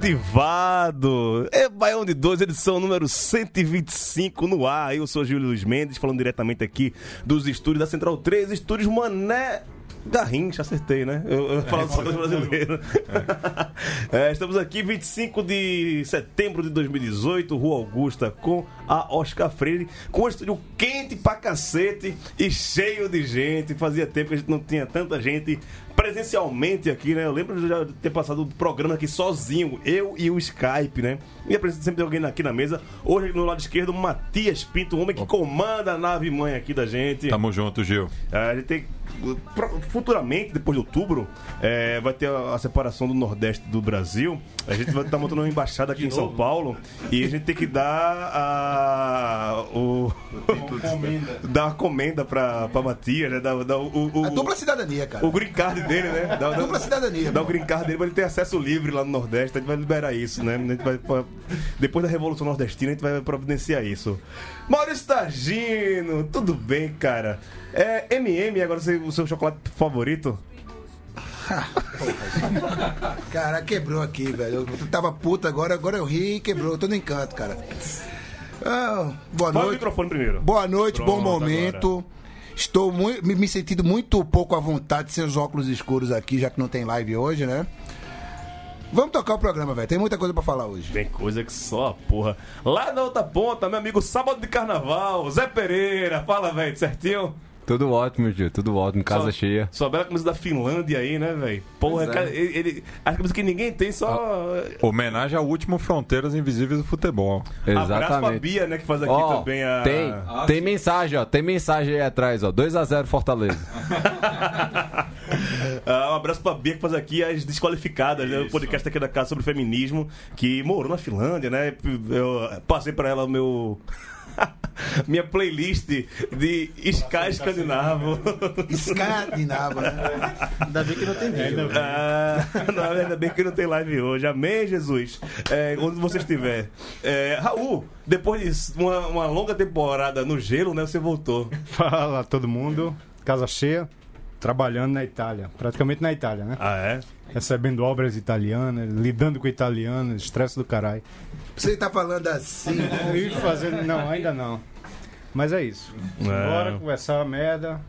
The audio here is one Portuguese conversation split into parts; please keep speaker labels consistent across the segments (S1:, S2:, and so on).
S1: O
S2: som de Vado. É Baião de 2, edição número 125 no ar. Eu sou Júlio Luiz Mendes, falando diretamente aqui dos estúdios da Central 3, estúdios Mané. Garrincha, acertei, né? Eu, eu falo só coisa brasileiro. É, estamos aqui 25 de setembro de 2018, Rua Augusta, com a Oscar Freire, com o estúdio quente pra cacete e cheio de gente. Fazia tempo que a gente não tinha tanta gente presencialmente aqui, né? Eu lembro de já ter passado o programa aqui sozinho, eu e o Skype, né? E apresento sempre tem alguém aqui na mesa. Hoje, no lado esquerdo, Matias Pinto, o homem que comanda a nave mãe aqui da gente.
S3: Tamo junto, Gil.
S2: É, A gente tem. Futuramente, depois de outubro, é, vai ter a, a separação do Nordeste do Brasil. A gente vai estar montando uma embaixada aqui em São Paulo e a gente tem que dar a. O, dar uma comenda pra, pra Matias, né? Dar, dar o, o,
S4: A dupla cidadania, cara.
S2: o green card dele, né? Dá, dá-
S4: Dupla cidadania.
S2: Dá o green card dele pra ele ter acesso livre lá no Nordeste. A gente vai liberar isso, né? A gente vai, pra- depois da Revolução Nordestina, a gente vai providenciar isso. Maurício Tagino, tudo bem, cara? É MM agora o o seu chocolate favorito?
S4: Cara, quebrou aqui, velho. Eu tava puto agora, agora eu ri e quebrou. Eu tô no encanto, cara. Ah, boa
S2: Fala o
S4: noite.
S2: microfone primeiro.
S4: Boa noite, bom
S2: Pronto,
S4: momento. Estou muito, me, sentindo muito pouco à vontade sem os óculos escuros aqui, já que não tem live hoje, né? Vamos tocar o programa, velho. Tem muita coisa pra falar hoje.
S2: Tem coisa que só a porra. Lá na outra ponta, meu amigo Sábado de Carnaval, Zé Pereira. Fala, velho, certinho?
S3: Tudo ótimo, Gil. Tudo ótimo. Casa
S2: Sua-
S3: cheia.
S2: Sua bela camisa da Finlândia aí, né, velho? Porra,
S3: é.
S2: cara, ele, ele, as camisas que ninguém tem, só.
S3: Homenagem ao último Fronteiras Invisíveis do Futebol.
S2: Abraço pra
S3: Exatamente.
S2: Bia, né, que faz aqui
S3: Ó,
S2: também a.
S3: tem, tem mensagem, ó. Tem mensagem aí atrás, ó. 2x0 Fortaleza.
S2: Ah, um abraço pra Bia que faz aqui as desqualificadas, né? O podcast aqui da casa sobre feminismo, que morou na Finlândia, né? Eu passei pra ela o meu. Minha playlist de Sky Escandinavo.
S4: Escandinava, né?
S5: Ainda bem que não tem vídeo.
S2: Ah, não, ainda bem que não tem live hoje. Amém, Jesus. É, onde você estiver. É, Raul, depois de uma, uma longa temporada no gelo, né? Você voltou.
S6: Fala todo mundo, casa cheia, trabalhando na Itália, praticamente na Itália, né?
S2: Ah, é?
S6: Recebendo obras italianas, lidando com italianos, estresse do caralho.
S4: Você tá falando assim.
S6: E fazendo. Não, ainda não. Mas é isso. Bora conversar merda.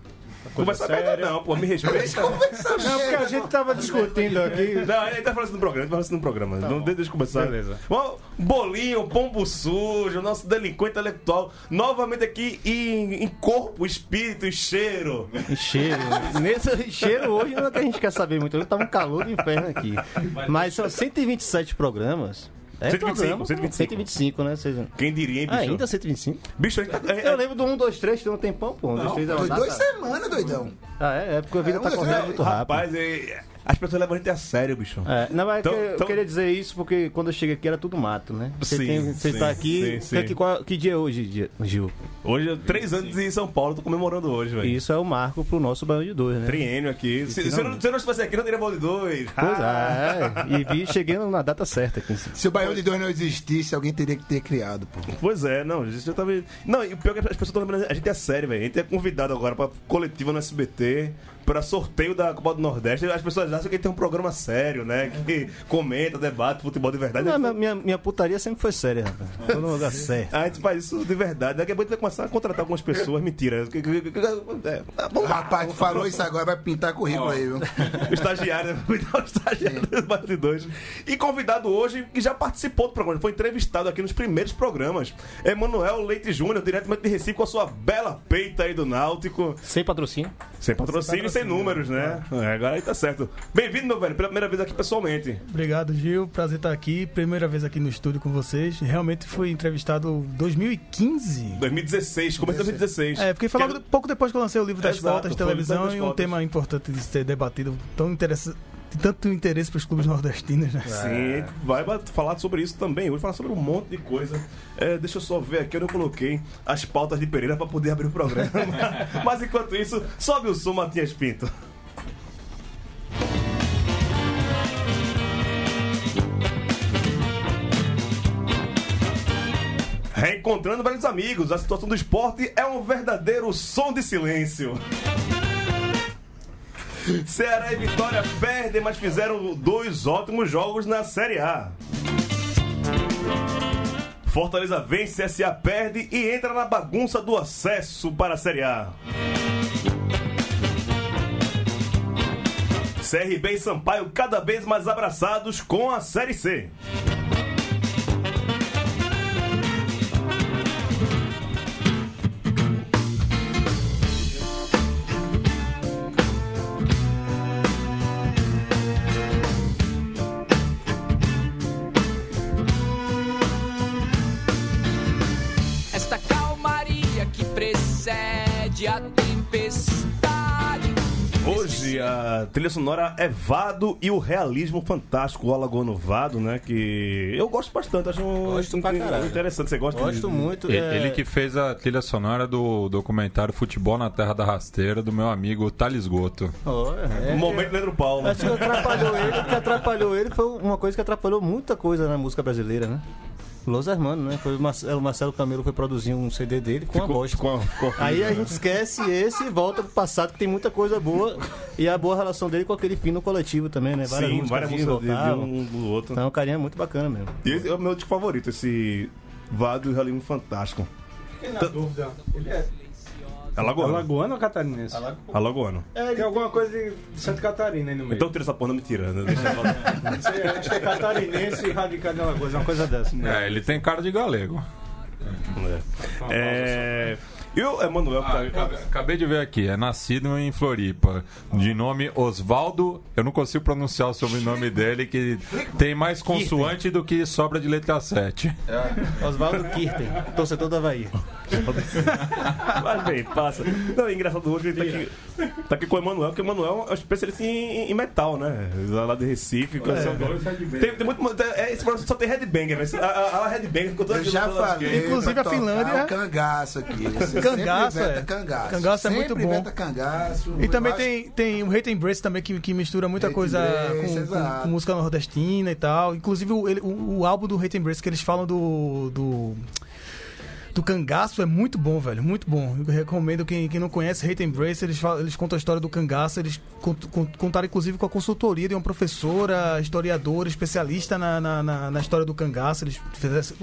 S2: Conversa merda não, pô, me respeita.
S6: Não, porque a gente tava discutindo aqui.
S2: Não, ele tá falando isso no programa, ele tá falando isso no programa. não, deixa eu começar.
S6: Beleza.
S2: Bom, bolinho, pombo sujo, nosso delinquente intelectual, novamente aqui em, em corpo, espírito e cheiro.
S5: Cheiro. Nesse cheiro hoje não é que a gente quer saber muito. Hoje tá um calor do inferno aqui. Mas são 127 programas. É
S2: 125,
S5: programa,
S2: 125.
S5: 125, né?
S2: Quem diria, hein, bicho?
S5: Ah, ainda 125?
S2: Bicho, é,
S5: Eu lembro do 1, 2, 3, tem um tempão, pô. 1, 2, 3 é uma
S4: Foi
S5: data.
S4: duas semanas, doidão.
S5: Ah, é? É porque a vida
S4: É,
S5: tá
S4: um, dois,
S5: correndo
S4: três.
S5: muito rápido.
S2: rapaz, é, as pessoas levam a gente a sério, bicho.
S5: É, não, mas
S2: Então-
S5: que- eu
S2: então-
S5: queria dizer isso porque quando eu cheguei aqui era tudo mato, né? Você,
S2: Sim,
S5: tem, você
S2: sim,
S5: está aqui.
S2: sim, sim.
S5: Que, qual- que dia é hoje, Gil?
S2: Hoje, é três anos em São Paulo, tô comemorando hoje, velho.
S5: Isso é o marco pro nosso banho de dois, né?
S2: Triênio aqui. Se, se, eu não, se eu não estivesse aqui, não teria bola de dois.
S5: Pois
S2: Ah,
S5: é, e vi, cheguei na data certa aqui.
S4: Se o Baião de Dois não existisse, alguém teria que ter criado, pô.
S2: Pois é, não, isso já tava. Não, e o pior é que as pessoas estão lembrando, a gente é sério, velho. A gente é convidado agora pra coletiva no SBT pra sorteio da Copa do Nordeste, as pessoas acham que ele tem um programa sério, né? Que comenta, debate, futebol de verdade.
S5: Não, minha, minha, minha putaria sempre foi séria, rapaz. Tô no lugar certo.
S2: A gente faz isso de verdade. Daqui a pouco a gente vai começar a contratar algumas pessoas. Mentira. É, vamos lá.
S4: Rapaz, tu falou isso agora, vai pintar currículo aí, viu?
S2: O estagiário, cuidar o estagiário dos bastidores. E convidado hoje, que já participou do programa, foi entrevistado aqui nos primeiros programas. Emanuel Leite Júnior, diretamente de Recife, com a sua bela peita aí do Náutico.
S5: Sem patrocínio.
S2: Sem patrocínio sem números, né? É, agora aí tá certo. Bem-vindo, meu velho, pela primeira vez aqui pessoalmente.
S7: Obrigado, Gil. Prazer estar aqui. Primeira vez aqui no estúdio com vocês. Realmente fui entrevistado em 2015.
S2: 2016, começo de 2016.
S7: É, porque foi
S2: Quero-
S7: pouco depois que eu lancei o livro das
S2: Exato,
S7: fotos de televisão e um tema importante de ser debatido. Tão interessante. Tanto interesse para os clubes nordestinos, né?
S2: Sim, vai falar sobre isso também. Hoje falar sobre um monte de coisa. É, deixa eu só ver aqui, eu não coloquei as pautas de Pereira pra poder abrir o programa. Mas enquanto isso, sobe o som, Matias Pinto. Reencontrando velhos amigos, a situação do esporte é um verdadeiro som de silêncio. Ceará e Vitória perdem, mas fizeram dois ótimos jogos na Série A. Fortaleza vence, SA perde e entra na bagunça do acesso para a Série A. CRB e Sampaio cada vez mais abraçados com a Série C.
S8: a
S2: trilha sonora é Vado e o realismo fantástico, o Alagoano Vado, né? Que eu gosto bastante, acho um,
S5: Gosto
S2: um-
S5: pra caralho.
S2: interessante. Você gosta
S5: Gosto
S2: de-
S5: muito.
S3: Ele,
S5: é,
S3: ele que fez a trilha sonora do documentário Futebol na Terra da Rasteira, do meu amigo Thales Goto.
S5: ó, é
S2: O momento Leandro Paulo.
S5: Acho que atrapalhou ele, o que atrapalhou ele foi uma coisa que atrapalhou muita coisa na música brasileira, né? Los Hermanos, né? Foi o Marcelo, o Marcelo Camelo foi produzir um CD dele com a
S2: Ficou-
S5: bosta.
S2: ficou- ficou
S5: Aí a gente esquece esse e volta pro passado, que tem muita coisa boa. E a boa relação dele com aquele fino coletivo também, né?
S2: Sim,
S5: músicas
S2: várias músicas de, de um do outro.
S5: Então, o carinha é muito bacana mesmo.
S2: E esse é o meu disco favorito, esse Vado e o Realismo Fantástico.
S6: Fiquei na dúvida. Ele é
S2: Alagoano.
S6: alagoano ou catarinense?
S2: Alagoano.
S6: Tem alguma coisa de Santa Catarina aí no meio.
S2: Então tira essa porra, não me tira. né? Deixa eu falar.
S6: Não sei, acho que é catarinense e radicado em Alagoas, uma coisa dessa.
S3: É, ele tem cara de galego.
S2: É. E o Emanuel,
S3: Ah,
S2: tá-
S3: acabei, acabei de ver aqui, é nascido em Floripa, de nome Osvaldo, eu não consigo pronunciar o sobrenome dele, que tem mais consoante do que sobra de letra 7.
S5: Oswaldo Kirten, torcedor do Havaí.
S2: Mas bem, passa. Não, é engraçado hoje ele tá aqui, tá aqui com o Emanuel, porque o Emanuel é um especialista em, em metal, né? Lá de Recife. essa- tem, tem muito. É, esse programa só tem headbanger, mas a, a, a headbanger ficou toda
S4: Eu já falei.
S7: Inclusive a Finlândia-
S4: o cangaço aqui. Você
S7: Cangaço,
S4: sempre
S7: é.
S4: cangaço.
S7: Cangaço é muito
S4: Sempre
S7: bom.
S4: cangaço.
S7: E também
S4: acho-
S7: tem, tem o Hate Embrace também, que, que mistura muita
S4: Hate
S7: coisa
S4: Embrace,
S7: com, com- com música nordestina e tal. Inclusive o, ele- o, o álbum do Hate Embrace que eles falam do. do do cangaço é muito bom, velho, muito bom. Eu recomendo quem, quem não conhece Hate Embrace, eles, falam, eles contam a história do cangaço, eles cont- cont- contaram inclusive com a consultoria de uma professora, historiadora, especialista na, na, na- na história do cangaço. Eles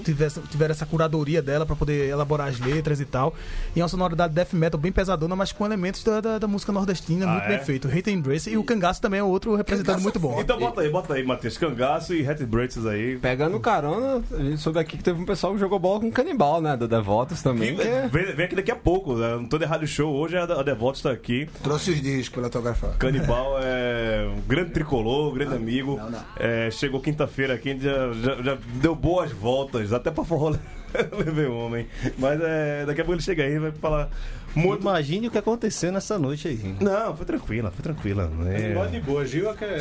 S7: tivesse- tiveram essa curadoria dela para poder elaborar as letras e tal. E é uma sonoridade death metal bem pesadona, mas com elementos da, da, da música nordestina,
S2: Ah,
S7: muito
S2: é?
S7: bem feito. Hate Embrace e o cangaço também é outro representante muito bom.
S2: Então bota aí, bota aí, Matheus. Cangaço e Hat Braces aí.
S9: Pegando carona, a gente soube aqui que teve um pessoal que jogou bola com canibal, né? Do Devotos também.
S2: Que-
S9: que é-
S2: Vem, vem aqui daqui a pouco. Né? Todo Rádio Show hoje a, a Devoto está aqui.
S4: Trouxe os discos pra ele autografar.
S2: Canibal é um grande tricolor, um grande amigo.
S4: não, não.
S2: É, chegou quinta-feira aqui, a gente já, já, já deu boas voltas, até pra forró levei o homem. Mas é, daqui a pouco ele chega aí e vai falar muito.
S5: Imagine o que aconteceu nessa noite aí.
S2: Não, foi tranquila, foi tranquila. É.
S6: Mó de boa, Gil é que é.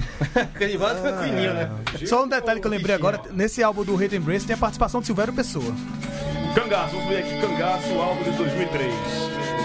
S5: Canibal é tranquilinho, né?
S7: Só um detalhe que eu lembrei agora, nesse álbum do Hate Embrace tem a participação de Silvério Pessoa.
S2: Cangaço, vamos ver aqui Cangaço, álbum de 2003.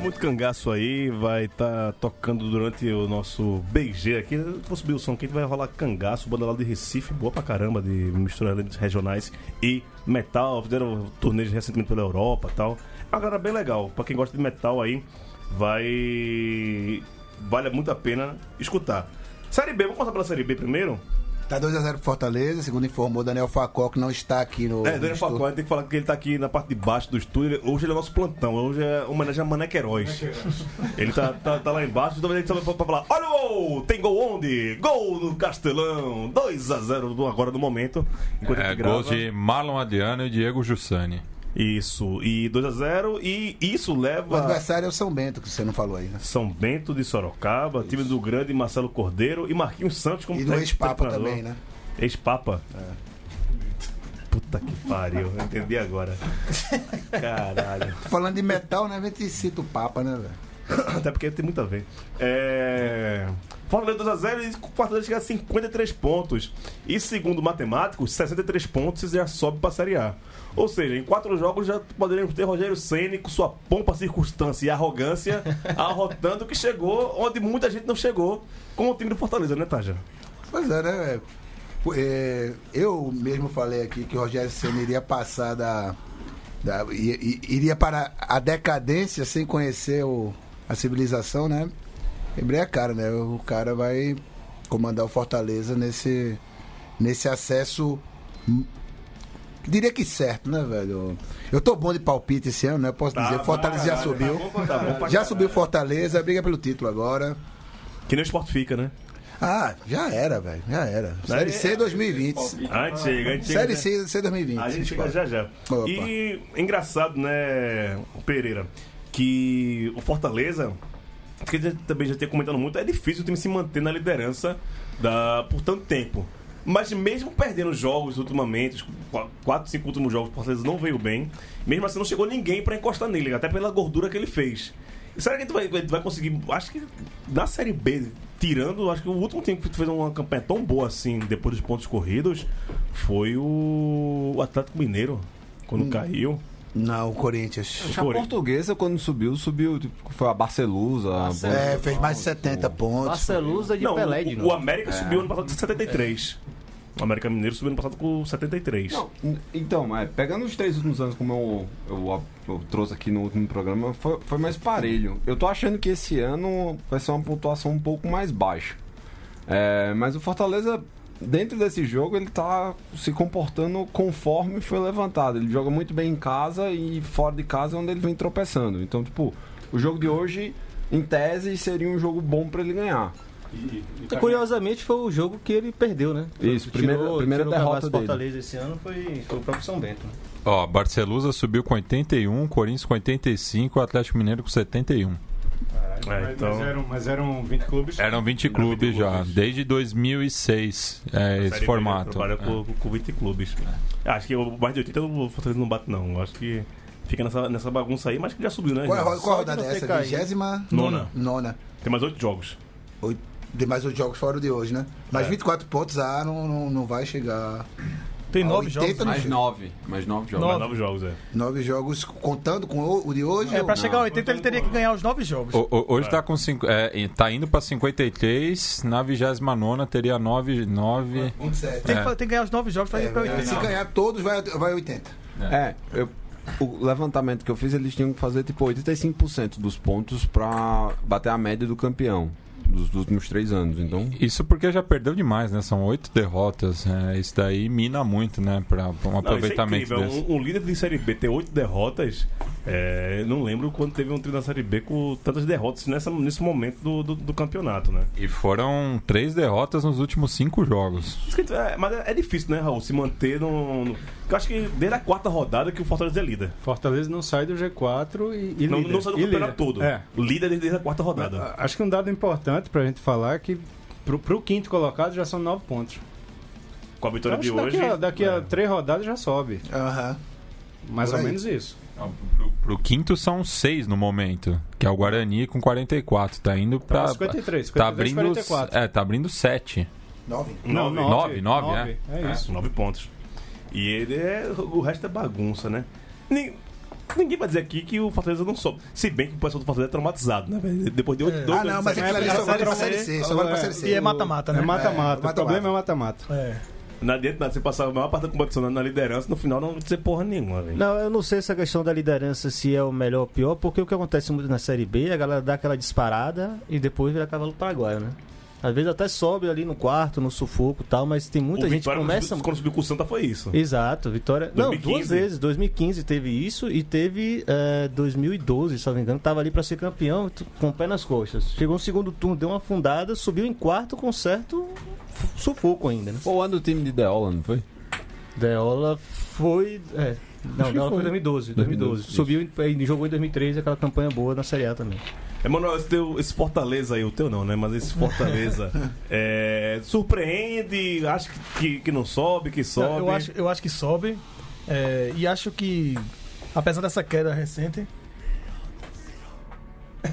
S2: Muito cangaço aí, vai estar tocando durante o nosso BG aqui. Vou subir o som aqui, vai rolar cangaço, banda lá de Recife, boa pra caramba, de misturar elementos regionais e metal. Fizeram turnês recentemente pela Europa e tal. É galera bem legal. Pra quem gosta de metal aí, vai. Vale muito a pena escutar. Série B, vamos começar pela Série B primeiro?
S4: Tá 2x0 pro Fortaleza, segundo informou Daniel Facó, que não está aqui no.
S2: É, Daniel. Facó, tem que falar que ele tá aqui na parte de baixo do estúdio. Hoje ele é nosso plantão, hoje é homenagem a Mané Queiroz. Ele tá, tá, tá lá embaixo, então ele só vai pra falar: Olha o gol! Tem gol onde? Gol no Castelão! 2x0 do- agora no momento. Enquanto a
S3: É,
S2: gente grava.
S3: gols de Marlon Adriano e Diego Jussani.
S2: Isso, e 2x0, e isso
S4: O
S2: leva.
S4: adversário é o São Bento, que você não falou aí, né?
S2: São Bento de Sorocaba, time do grande Marcelo Cordeiro e Marquinhos Santos como
S4: E do ex-Papa também, né?
S2: Ex-Papa? Puta que pariu, eu entendi agora. Caralho.
S4: Falando de metal, né? A gente cita o Papa, né, velho?
S2: Até porque tem muito a ver. É... Fortaleza 2x0 e o Fortaleza chega a 53 pontos. E segundo matemáticos, 63 pontos e já sobe pra Série A. Ou seja, em quatro jogos já poderíamos ter Rogério Ceni com sua pompa, circunstância e arrogância arrotando que chegou onde muita gente não chegou com o time do Fortaleza, né, Taja?
S4: Pois é, né, velho? É, eu mesmo falei aqui que o Rogério Senna iria passar da. da- iria para a decadência sem conhecer o, a civilização, né? Quebrei a cara, né? O cara vai comandar o Fortaleza nesse, nesse acesso. Hum, Diria que certo, né, velho? Eu tô bom de palpite esse ano, né? Posso dizer. Fortaleza já subiu.
S2: Tá bom pra
S4: Já subiu Fortaleza, briga pelo título agora.
S2: Que nem o Sport fica, né?
S4: Ah, já era, velho. Já era. Série C 2020.
S2: A gente chega, a gente chega.
S4: Série C, C 2020.
S2: A gente chega já já.
S4: Opa.
S2: E engraçado, né, Pereira, que o Fortaleza, que a gente também já tinha comentado muito, é difícil o time se manter na liderança da, por tanto tempo. Mas mesmo perdendo jogos ultimamente, os qu- quatro, cinco últimos jogos, o Fortaleza não veio bem. Mesmo assim, não chegou ninguém pra encostar nele, até pela gordura que ele fez. Será que a gente vai, vai- vai conseguir? Acho que na Série B, tirando, acho que o último time que fez uma campanha tão boa assim, depois dos pontos corridos, foi o, o Atlético Mineiro, quando caiu.
S4: Não, o Corinthians.
S9: Acho que a portuguesa, quando subiu, subiu. tipo, Foi a Barcelusa.
S4: É, fez mais de 70 pontos.
S10: Barcelusa de
S2: Não,
S10: Pelé de
S2: o, o. América subiu ano passado com 73. O América Mineiro subiu ano passado com 73.
S9: Não, então, é, pegando os três últimos anos, como eu, eu, eu trouxe aqui no último programa, foi, foi mais parelho. Eu tô achando que esse ano vai ser uma pontuação um pouco mais baixa. É, mas o Fortaleza, dentro desse jogo, ele tá se comportando conforme foi levantado. Ele joga muito bem em casa e fora de casa é onde ele vem tropeçando. Então, tipo, o jogo de hoje, em tese, seria um jogo bom pra ele ganhar.
S5: E, curiosamente foi o jogo que ele perdeu, né?
S9: Isso,
S5: Tirou-
S9: primeira- primeira
S5: tirou o
S9: derrota dele.
S5: Fortaleza esse ano foi, foi o próprio São Bento. Né?
S3: Ó, Barcelusa subiu com 81, Corinthians com 85, Atlético Mineiro com 71.
S2: É,
S6: Mas,
S2: então,
S6: mas eram, mas eram 20 clubes.
S3: Eram 20 clubes já,
S2: clubes.
S3: desde 2006, é, esse formato.
S2: Trabalha
S3: É.
S2: com, com 20 clubes. Acho que o mais de 80 o Fortaleza não bate, não. Acho que fica nessa, nessa bagunça aí, mas que já subiu, né?
S4: Qual, é
S2: já?
S4: qual a rodada
S5: não
S4: é essa? Vigésima?
S2: Nona.
S4: Nona.
S2: Tem mais 8 jogos.
S4: Oito- De mais os jogos fora de hoje, né? Mas
S2: É.
S4: 24 pontos, ah, não, não, não vai chegar.
S7: Tem nove
S4: 80
S7: jogos.
S9: Mais nove. Mais nove jogos.
S2: Mais 9 jogos, é.
S4: Nove jogos, contando com o, o de hoje.
S7: É,
S4: ou-
S7: pra chegar a 80 ele teria que ganhar os nove jogos.
S3: O- o- hoje tá com cinco, é, tá indo pra 53, na 29 teria 9, 9
S4: 27.
S7: Tem, que,
S3: É.
S7: tem que ganhar os nove jogos pra ir pra
S4: É,
S7: 80.
S4: se ganhar todos, vai, vai 80.
S9: É, eu- o levantamento que eu fiz, eles tinham que fazer tipo 85% dos pontos pra bater a média do campeão dos, últimos três anos. Então,
S3: Isso porque já perdeu demais, né? São oito derrotas. é, isso daí mina muito, né? Pra, pra um
S2: Não,
S3: aproveitamento
S2: isso é incrível.
S3: desse.
S2: Um, um líder de Série B ter 8 derrotas, é, não lembro quando teve um time na Série B com tantas derrotas nessa, nesse momento do, do, do campeonato, né?
S3: E foram três derrotas nos últimos cinco jogos.
S2: É, mas é, é difícil, né, Raul, se manter no, no- Eu acho que desde a quarta rodada que o Fortaleza é líder.
S6: Fortaleza não sai do G4 e, e
S2: Não,
S6: líder.
S2: não sai do
S6: E
S2: campeonato
S6: líder.
S2: todo.
S6: É.
S2: Líder desde, a quarta rodada.
S6: Acho que um dado importante pra gente falar é que pro, pro quinto colocado já são nove pontos.
S2: Com a vitória de
S6: que
S2: hoje.
S6: daqui, a, daqui a
S2: é.
S6: três rodadas já sobe.
S4: Aham.
S6: Mais
S4: Por
S6: ou
S4: aí.
S6: menos isso.
S3: Pro, pro quinto são seis no momento, que é o Guarani com 44. Tá indo pra.
S6: 53, 53,
S3: tá abrindo,
S6: 44.
S3: É, tá abrindo sete.
S4: Nove.
S2: Nove.
S3: Nove, nove, é.
S6: É isso.
S2: Nove pontos. E ele é. O resto é bagunça, né? Nem- ninguém vai dizer aqui que o Fortaleza não sobe. Se bem que o pessoal do Fortaleza é traumatizado, né? Depois de oito, dois
S4: Ah, não, mas aquilo ali
S6: é
S4: só vale pra
S6: Série
S4: Série
S6: C,
S4: C. Só vale pra Série C.
S7: E é mata-mata,
S6: É
S7: né?
S6: mata-mata.
S4: É,
S6: o
S4: mata-mata.
S6: problema é mata-mata.
S7: É.
S2: Adianta nada você passar a maior parte da competição na liderança, no final não dizer porra nenhuma, velho.
S5: Não, eu não sei essa questão da liderança se é o melhor ou pior, porque o que acontece muito na Série B, a galera dá aquela disparada e depois vira cavalo paraguaio, né? Às vezes até sobe ali no quarto, no sufoco e tal, mas tem muita
S2: o
S5: gente que começa...
S2: quando subiu com o Santa foi isso.
S5: Exato, Vitória. Não,
S2: 2015.
S5: duas vezes. 2015 teve isso e teve é, 2012, se não me engano. Tava ali pra ser campeão com o pé nas costas. Chegou no segundo turno, deu uma afundada, subiu em quarto com certo sufoco ainda, né?
S9: Foi o ano do time de Deola, não foi?
S5: Deola foi. É. Não, Deola foi 2012. 2012.
S9: 2012,
S5: Subiu e jogou em 2013 aquela campanha boa na Série A também.
S2: Emanuel, esse, teu, esse Fortaleza aí, o teu não, né? Mas esse Fortaleza é, surpreende, acha que, que, que não sobe, que sobe.
S7: Eu acho, eu acho que sobe. é, e acho que, apesar dessa queda recente,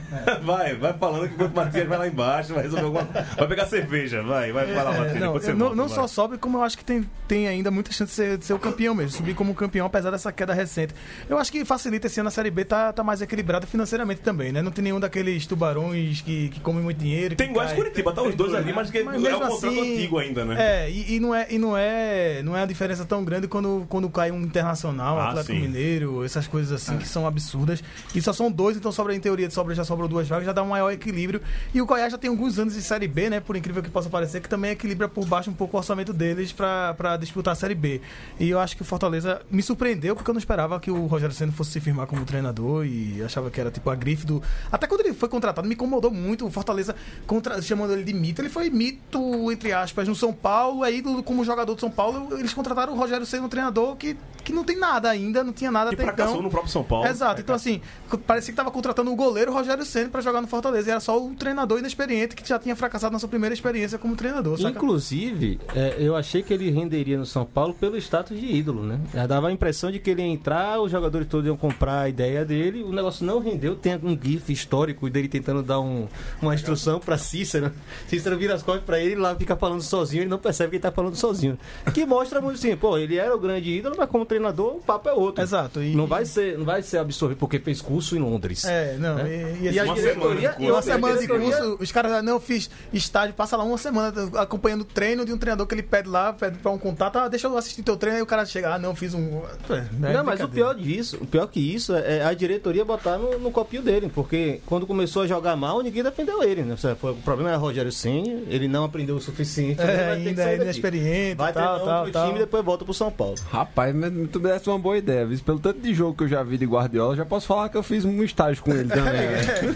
S2: Vai, vai falando que o Matias vai lá embaixo, vai resolver alguma Vai pegar cerveja, vai, vai falar, Matias.
S7: não,
S2: depois você
S7: não,
S2: volta,
S7: não só sobe, como eu acho que tem, tem ainda muita chance de ser, de ser o campeão mesmo. Subir como campeão, apesar dessa queda recente. Eu acho que facilita esse ano a Série B tá, tá mais equilibrada financeiramente também, né? Não tem nenhum daqueles tubarões que, que comem muito dinheiro.
S2: Tem igual. Curitiba, tá os dois ali, mas que
S7: Mas
S2: é um contrato
S7: assim,
S2: antigo ainda, né?
S7: É, e, e não é, e não é, não é a diferença tão grande quando, quando cai um internacional, um
S2: Ah,
S7: Atlético
S2: sim.
S7: Mineiro, essas coisas assim que são absurdas. E só são dois, então sobra em teoria de sobra já sobrou duas vagas, já dá um maior equilíbrio. E o Goiás já tem alguns anos de Série B, né? Por incrível que possa parecer, que também equilibra por baixo um pouco o orçamento deles pra pra disputar a Série B. E eu acho que o Fortaleza me surpreendeu, porque eu não esperava que o Rogério Senna fosse se firmar como treinador e achava que era tipo a grife do. Até quando ele foi contratado, me incomodou muito o Fortaleza contra... chamando ele de mito. Ele foi mito, entre aspas, no São Paulo, aí como jogador do São Paulo. Eles contrataram o Rogério Senna, um treinador que, que não tem nada ainda, não tinha nada
S2: Que
S7: até
S2: fracassou
S7: então.
S2: no próprio São Paulo.
S7: Exato, então assim, parecia que tava contratando o goleiro Rogério Senna pra jogar no Fortaleza. E era só o treinador inexperiente que já tinha fracassado na sua primeira experiência como treinador. saca?
S5: Inclusive, é, eu achei que ele renderia no São Paulo pelo status de ídolo, né? Já dava a impressão de que ele ia entrar, os jogadores todos iam comprar a ideia dele, o negócio não rendeu. Tem um gif histórico dele tentando dar um- uma instrução pra Cícero. Cícero vira as costas pra ele e lá fica falando sozinho, ele não percebe que ele tá falando sozinho. Que mostra muito assim, pô, ele era o grande ídolo, mas como treinador, o papo é outro.
S7: Exato. E,
S5: Não vai ser, não vai ser absorvido porque fez curso em Londres.
S7: É, não.
S5: Né?
S7: E, e,
S5: E
S2: uma
S5: diretoria,
S2: semana de
S5: E
S7: uma semana de curso, os caras, não, eu fiz estágio, passa lá uma semana acompanhando o treino de um treinador que ele pede lá, pede pra um contato, ah, deixa eu assistir teu treino, aí o cara chega, ah, não, fiz um. É,
S5: não, mas o pior disso, o pior que isso é a diretoria botar no, no copinho dele, porque quando começou a jogar mal, ninguém defendeu ele, né? O problema era Rogério Senna, ele não aprendeu o suficiente, ele
S7: É,
S5: vai ter que
S7: ainda
S5: sair
S7: é inexperiente,
S5: Vai
S7: tal, tal,
S5: outro
S7: tal.
S5: time e depois volta pro São Paulo.
S9: Rapaz, mas tu me desse uma boa ideia, viu? Pelo tanto de jogo que eu já vi de Guardiola, já posso falar que eu fiz um estágio com ele também. né?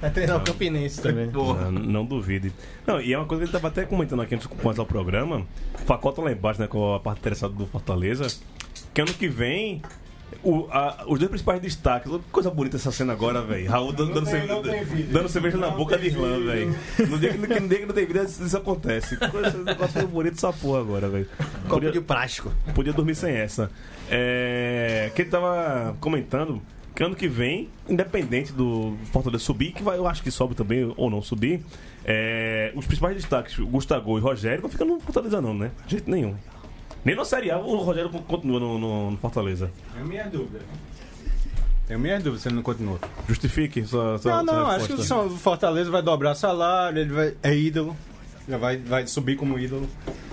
S5: Vai treinar o Campinense também.
S2: Não, não duvide. Não, e é uma coisa que ele tava até comentando aqui antes de começar o programa. Facota lá embaixo, né, com a parte interessada do Fortaleza. Que ano que vem. o- a- os dois principais destaques. Olha que coisa bonita essa cena agora, velho. Raul dando, dando, cerve- dando cerveja na boca de Irlã, velho. No dia que, no dia que não tem vida, isso, isso acontece. Coisa, negócio foi bonito essa porra agora, velho.
S5: Copo
S2: Podia-
S5: de plástico.
S2: podia dormir sem essa. É, que ele tava comentando que ano que vem, independente do Fortaleza subir, que vai, eu acho que sobe também ou não subir, é, os principais destaques, Gustavo e Rogério, não ficam no Fortaleza não, né? De jeito nenhum. Nem na Série A o Rogério continua no, no- no Fortaleza.
S6: Tenho minhas dúvidas. Tenho minhas dúvidas se ele não continua.
S2: Justifique sua, sua
S6: Não, não, acho que o Fortaleza vai dobrar salário, ele vai, é ídolo. Já vai, vai subir como ídolo.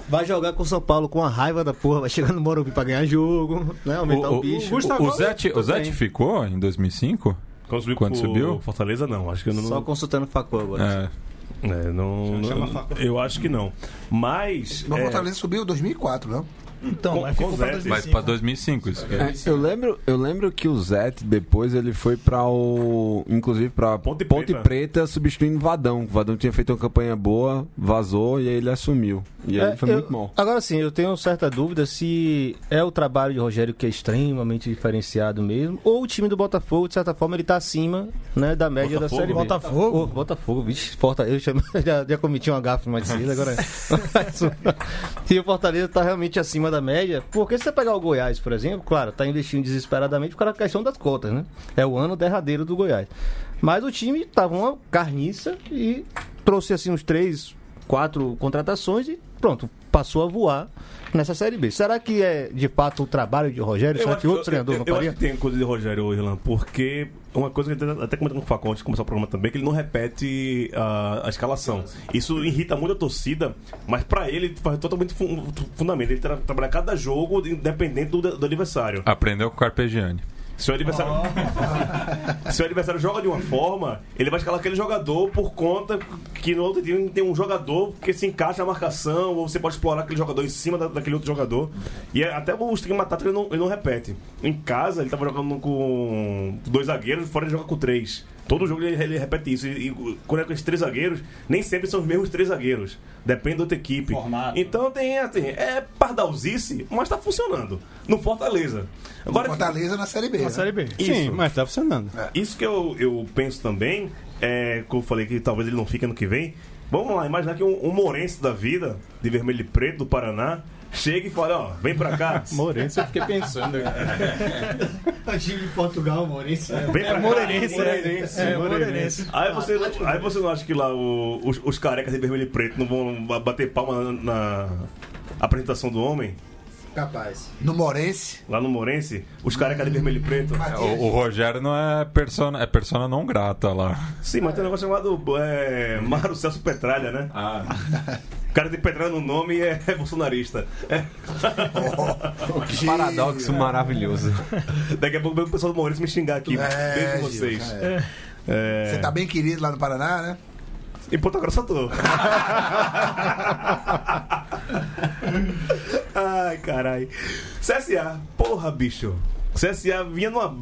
S5: Vai jogar com o São Paulo com a raiva da porra, vai chegar no Morumbi pra ganhar jogo, né? Aumentar o,
S3: O, o,
S5: bicho.
S6: Gustavo-
S3: o, Zete, o Zete ficou em 2005?
S2: Quando subiu,
S3: Quando subiu?
S2: Fortaleza não, acho que eu não,
S5: Só consultando o Facô agora.
S3: É.
S2: é, não,
S6: Chama
S2: não- eu acho que não. Mas
S4: No
S2: é,
S4: Fortaleza subiu em 2004, não?
S7: Então,
S2: Com-
S7: mas ficou
S2: com
S7: pra
S2: Zete.
S3: Mas
S7: 2005.
S3: pra 2005 isso.
S9: É, eu lembro, eu lembro que o Zete depois ele foi pra o, inclusive pra
S2: Ponte
S9: Ponte,
S2: Preta.
S9: Preta. substituindo o Vadão. O Vadão tinha feito uma campanha boa, vazou e aí ele assumiu. E aí
S5: É,
S9: foi
S5: eu-
S9: muito mal.
S5: Agora sim, eu tenho certa dúvida se é o trabalho de Rogério que é extremamente diferenciado mesmo, ou o time do Botafogo, de certa forma, ele tá acima né, da média
S2: Botafogo?
S5: da Série B.
S7: Botafogo?
S5: Ô, Botafogo, vixe, Fortaleza, já, já cometi uma gafe mais cedo, agora E o Fortaleza tá realmente acima da média, porque se você pegar o Goiás, por exemplo, claro, tá investindo desesperadamente por causa da questão das cotas, né? É o ano derradeiro do Goiás. Mas o time tava uma carniça e trouxe assim uns três quatro contratações e pronto, passou a voar nessa Série B. Será que é de fato o trabalho de Rogério? Será que outro treinador não
S2: eu, eu
S5: faria?
S2: acho que tem coisa de Rogério Irlan, porque uma coisa que eu até comentando com o Facão antes de começar o programa também, que ele não repete a, a escalação. Isso irrita muito a torcida, mas pra ele faz totalmente fu- fundamento. Ele tra trabalha cada jogo independente do, do adversário.
S3: Aprendeu com o Carpegiani.
S2: Se o adversário. Se o adversário joga de uma forma, ele vai escalar aquele jogador por conta que no outro time tem um jogador que se encaixa na marcação, ou você pode explorar aquele jogador em cima da- daquele outro jogador. E é- até o esquema tático ele não, ele não repete. Em casa, ele tava jogando com dois zagueiros, fora ele joga com três. Todo jogo ele, ele repete isso. E, e quando é com esses três zagueiros, nem sempre são os mesmos três zagueiros. Depende da outra equipe. Então tem, tem é pardalzice, mas tá funcionando. No Fortaleza. Agora,
S4: Fortaleza na Série B.
S7: Na
S4: né?
S7: Série B.
S2: Isso.
S6: Sim, mas tá funcionando.
S2: Isso que eu, eu penso também, é, que eu falei que talvez ele não fique ano que vem. Vamos lá, imaginar que um, um Morense da vida, de vermelho e preto, do Paraná, chega e fala, ó, vem pra cá.
S6: Morense, eu fiquei pensando.
S10: time de Portugal, Maurício.
S2: Vem pra cá.
S7: Moreirense, É.
S2: Aí você, aí você não acha que lá o- os, os carecas de vermelho e preto não vão ba- bater palma na, na apresentação do homem?
S10: Capaz.
S4: No Morense.
S2: Lá no Morense, os carecas de vermelho e preto.
S3: O, o Rogério não é persona, é persona não grata lá.
S2: Sim, mas tem um negócio chamado é, Mário Celso Petralha, né?
S3: Ah,
S2: O cara tem Petralha no nome e é, bolsonarista. É.
S9: Que paradoxo maravilhoso.
S2: Daqui a pouco vem o pessoal do Maurício me xingar aqui.
S4: É,
S2: beijo
S4: Gil,
S2: vocês.
S4: é.
S2: É.
S4: Você tá bem querido lá no Paraná, né?
S2: Em Ponta Grossa eu tô. Ai, caralho. CSA, porra, bicho. CSA vinha numa.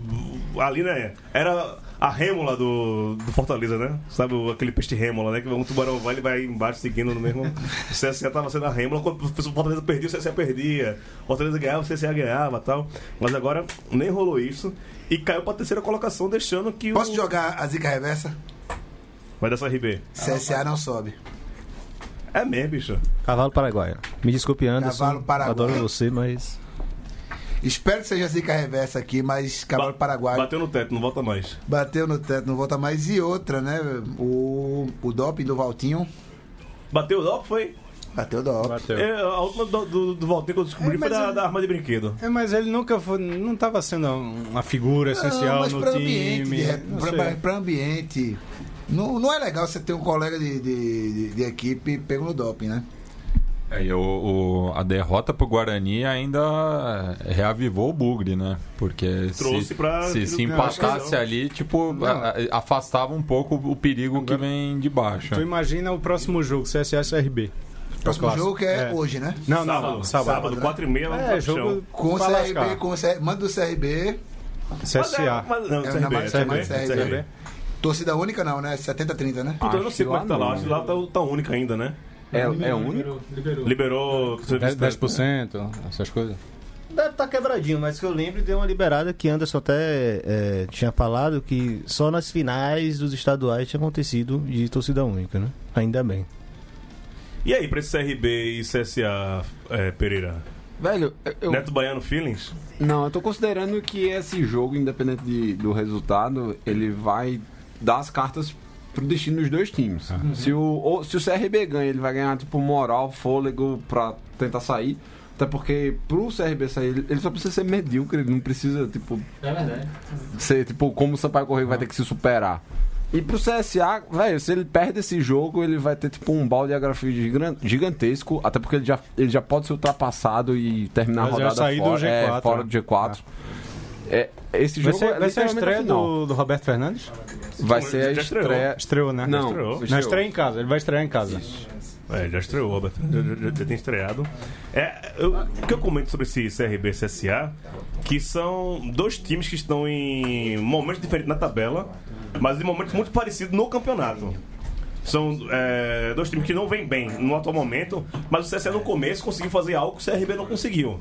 S2: Ali, né? Era a rêmula do, do Fortaleza, né? Sabe o- aquele peixe rêmula, né? Que um tubarão vai, ele vai embaixo seguindo no mesmo. O CSA tava sendo a rêmula. Quando o Fortaleza perdia, o CSA perdia. O Fortaleza ganhava, o CSA ganhava tal. Mas agora nem rolou isso. E caiu pra terceira colocação, deixando que
S4: Posso
S2: o.
S4: jogar a zica reversa?
S2: Vai dessa RB.
S4: CSA não sobe.
S2: É mesmo, bicho.
S5: Cavalo Paraguaio. Me desculpe, Anderson.
S4: Cavalo Paraguaio.
S5: Adoro você, mas.
S4: Espero que seja zica reversa aqui, mas Cavalo
S2: Ba-
S4: Paraguai
S2: Bateu no teto, não volta mais.
S4: bateu no teto, não volta mais. E outra, né? O, o doping do Valtinho.
S2: Bateu o dop, foi?
S4: Bateu o doping.
S6: Bateu.
S2: É, a última do, do, do Valtinho que eu descobri
S6: É,
S2: foi da,
S6: ele-
S2: da arma de brinquedo.
S6: É, mas ele nunca foi, não estava sendo uma figura essencial
S4: Não, mas
S6: no
S4: pra
S6: time.
S4: ambiente,
S6: sei.
S4: pra- pra ambiente. Não, não é legal você ter um colega de, de, de- de equipe pego no doping, né?
S3: É, e o, o- a derrota pro Guarani ainda reavivou o bugre, né? Porque
S2: Trouxe
S3: se,
S2: pra-
S3: se, se empatasse
S2: não.
S3: ali, tipo, a- afastava um pouco o perigo que vem de baixo.
S6: Tu imagina o próximo jogo, CSA CRB.
S4: Próximo
S6: clássico.
S4: jogo que é,
S6: É.
S4: hoje, né?
S6: Não,
S2: sábado,
S6: não, sábado.
S2: sábado,
S4: né?
S2: 4 e meia, lá no
S6: É, jogo.
S4: Com o CRB,
S6: lascar.
S4: com o CRB, manda do CRB.
S6: CSA.
S2: Mas, não,
S4: É,
S2: CRB,
S4: mais-
S2: CRB,
S4: CRB.
S2: CRB.
S4: Torcida única não, né? 70-30, né?
S2: Puta, eu não sei como é que tá lá. Acho que lá tá, tá única ainda, né?
S9: É, é único?
S2: Liberou.
S6: 10%, 10%, essas coisas.
S5: Deve estar quebradinho, mas que eu lembro deu uma liberada que Anderson até é, tinha falado que só nas finais dos estaduais tinha acontecido de torcida única, né? Ainda bem.
S2: E aí, pra esse CRB e CSA, é, Pereira?
S9: Velho, eu.
S2: Neto Baiano Feelings?
S9: Não, eu tô considerando que esse jogo, independente de- do resultado, ele vai dar as cartas pro destino dos dois times. Se, o, ou- se o CRB ganha, ele vai ganhar, tipo, moral, fôlego pra tentar sair. Até porque pro CRB sair, ele ele só precisa ser medíocre, ele não precisa, tipo,
S10: É verdade.
S9: ser, tipo, como o Sampaio Correio vai ter que se superar. E pro CSA, velho, se ele perde esse jogo, ele vai ter, tipo, um balde de gigantesco, até porque ele já, ele já pode ser ultrapassado e terminar
S6: Mas
S9: a
S6: já
S9: rodada
S6: sair do
S9: fora, é,
S6: G4,
S9: fora
S6: né?
S9: do G4. É, esse
S6: Vai
S9: jogo
S6: ser,
S9: é
S6: vai ser a estreia do, do Roberto Fernandes?
S9: Vai ser a estreia.
S6: Estreou, né?
S9: Não,
S2: estreou.
S6: Não
S9: estreou.
S6: estreia em casa, ele vai estrear em casa.
S2: É, já estreou, Robert. Já, já- já tem estreado. É, eu- o que eu comento sobre esse CRB e CSA, que são dois times que estão em momentos diferentes na tabela, mas em momentos muito parecidos no campeonato. São é, dois times que não vêm bem no atual momento, mas o CSA no começo conseguiu fazer algo que o CRB não conseguiu.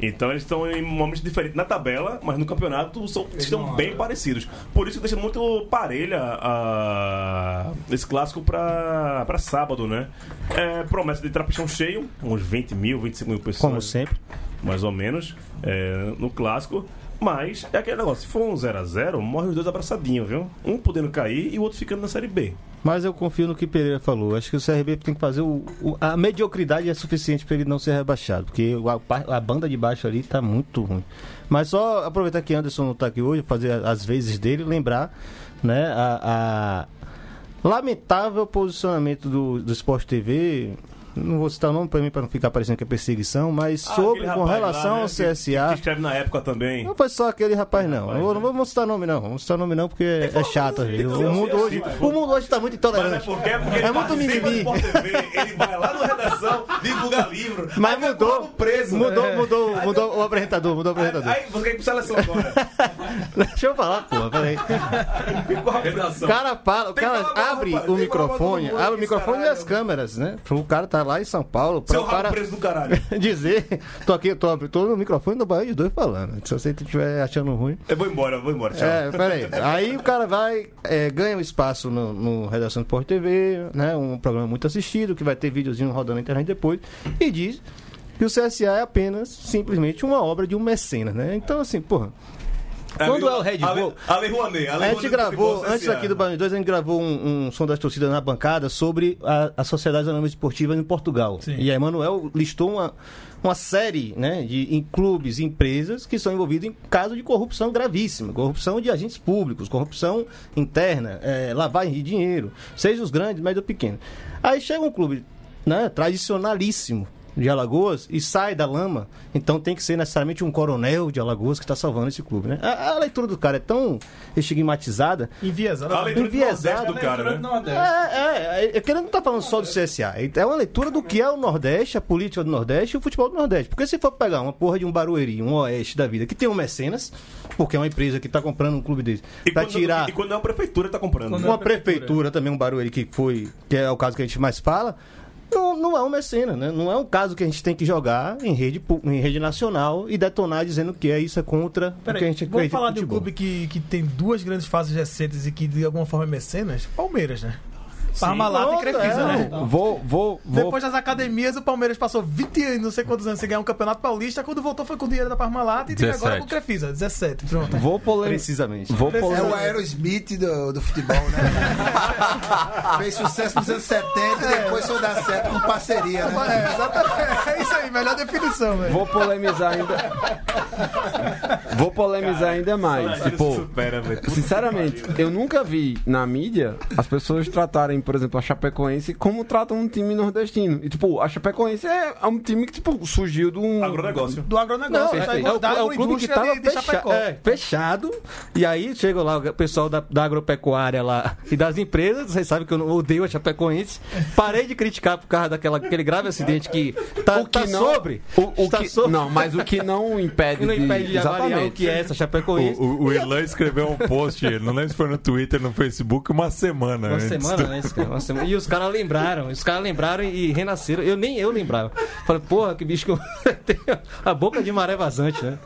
S2: Então eles estão em momentos diferentes na tabela, mas no campeonato são, estão bem parecidos. Por isso que deixa muito parelha a- esse clássico pra, pra sábado, né? É, promessa de trapichão cheio, uns 20 mil, 25 mil pessoas.
S5: Como sempre.
S2: Mais ou menos, é, no clássico. Mas é aquele negócio, se for um 0x0, morre os dois abraçadinhos, viu? Um podendo cair e o outro ficando na Série B.
S5: Mas eu confio no que Pereira falou. Acho que o CRB tem que fazer o, o- a mediocridade é suficiente para ele não ser rebaixado, porque a, a banda de baixo ali tá muito ruim. Mas só aproveitar que Anderson não tá aqui hoje, fazer as vezes dele, lembrar, né, a, a lamentável posicionamento do, do Sport TV. Não vou citar o nome para mim para não ficar parecendo que é perseguição, mas
S2: Ah,
S5: sobre com
S2: rapaz
S5: relação
S2: lá, né,
S5: ao
S2: que-
S5: CSA.
S2: Que escreve na época também.
S5: Não foi só aquele rapaz, não. Não, vou- não vamos citar nome, não. Vamos citar nome, não, porque é, é chato. O mundo hoje, o mundo hoje tá muito
S2: Mas é
S5: intolerante.
S2: porque, é porque ele
S5: É muito mimimi.
S2: Ele vai lá na redação, divulga livro.
S5: Mas
S2: aí vai
S5: mudou.
S2: preso.
S5: Mudou, mudou, mudou o apresentador, mudou o apresentador.
S2: aí você quer ir pro seleção agora.
S5: Deixa eu falar, porra, peraí. O cara fala, o
S2: que
S5: cara abre
S2: rapaz,
S5: o
S2: que
S5: microfone, abre o microfone e as câmeras, né? O cara tá lá em São Paulo, pra
S2: Seu rabo
S5: cara
S2: preso do caralho.
S5: dizer, tô aqui, tô, tô no microfone do Bahia de dois falando. Se você estiver achando ruim.
S2: Eu vou embora, eu vou embora, tchau.
S5: É, peraí. Aí o cara vai, é, ganha um espaço no, no Redação do Sport TV, né? Um programa muito assistido, que vai ter videozinho rodando na internet depois, e diz que o CSA é apenas, simplesmente, uma obra de um mecenas, né? Então, assim, porra. Quando é o Red Bull.
S2: Ale Rouanet, Ale
S5: A gente gravou, antes aqui do Band 2, a gente gravou um, som das torcidas na bancada sobre a, a Sociedade Anônima Esportiva em Portugal. E a Emanuel listou uma, uma série né, de em clubes e empresas que são envolvidos em casos de corrupção gravíssima, corrupção de agentes públicos, corrupção interna, eh, lavagem de dinheiro, seja os grandes, médio ou pequenos. Aí chega um clube né, tradicionalíssimo de Alagoas e sai da lama, então tem que ser necessariamente um coronel de Alagoas que está salvando esse clube. Né? A, a leitura do cara é tão estigmatizada
S7: Enviesado.
S2: A leitura do
S5: Enviesado.
S2: Nordeste do cara, né?
S5: é, é, é, que ele não tá falando só do CSA. É uma leitura do que é o Nordeste, a política do Nordeste e o futebol do Nordeste. Porque se for pegar uma porra de um Barueri, um Oeste da vida, que tem um mecenas, porque é uma empresa que tá comprando um clube desse,
S2: E quando,
S5: tirar
S2: e quando é uma prefeitura que tá comprando.
S7: Quando
S2: né?
S5: uma prefeitura também, um Barueri que foi, que é o caso que a gente mais fala, não, não é um mecenas, né? Não é um caso que a gente tem que jogar em rede, em rede nacional e detonar dizendo que é isso é contra o que a gente
S7: vamos
S5: acredita
S7: falar de um clube que, que tem duas grandes fases recentes e que de alguma forma é mecenas? Palmeiras, né? Parmalat e Crefisa,
S5: não.
S7: né?
S9: Vou, vou, vou.
S7: Depois das academias, o Palmeiras passou 20 anos, não sei quantos anos, sem ganhar um campeonato paulista. Quando voltou, foi com o dinheiro da Parmalat e tem agora
S3: 17.
S7: com o Crefisa. 17, pronto.
S9: Vou polemizar.
S5: Precisamente.
S9: Vou
S4: É o. Aerosmith do, do futebol, né? Fez sucesso nos anos 70 e depois foi dar certo com parceria, né?
S7: É, exatamente. É isso aí, melhor definição, velho.
S9: Vou polemizar ainda. Vou polemizar ainda mais. Tipo,
S2: supera,
S9: Sinceramente, eu nunca vi na mídia as pessoas tratarem, por exemplo, a Chapecoense como tratam um time nordestino. E, tipo, a Chapecoense é é um time que, tipo, surgiu de um.
S2: Agronegócio.
S7: Do agronegócio.
S5: Não, é, é o, é o clube que estava
S7: de- de
S5: fecha- é, fechado. E aí chega lá o pessoal da, da agropecuária lá e das empresas. Vocês sabem que eu odeio a Chapecoense. Parei de criticar por causa daquela, daquele grave acidente que tá,
S9: O que
S5: tá
S9: não-
S5: sobre.
S9: O, o
S5: Está
S9: que,
S5: sobre-
S9: não, mas o que não impede,
S5: não impede de avaliar o que é essa Chapecoense.
S3: O, o, o Irlan escreveu um post, não lembro se foi no Twitter, no Facebook, uma semana
S5: Uma
S3: antes.
S5: semana, né? Cara? Uma semana. E os caras lembraram, os caras lembraram e renasceram. Eu nem eu lembrava. Falei, porra, que bicho que eu tenho a boca de maré vazante, né?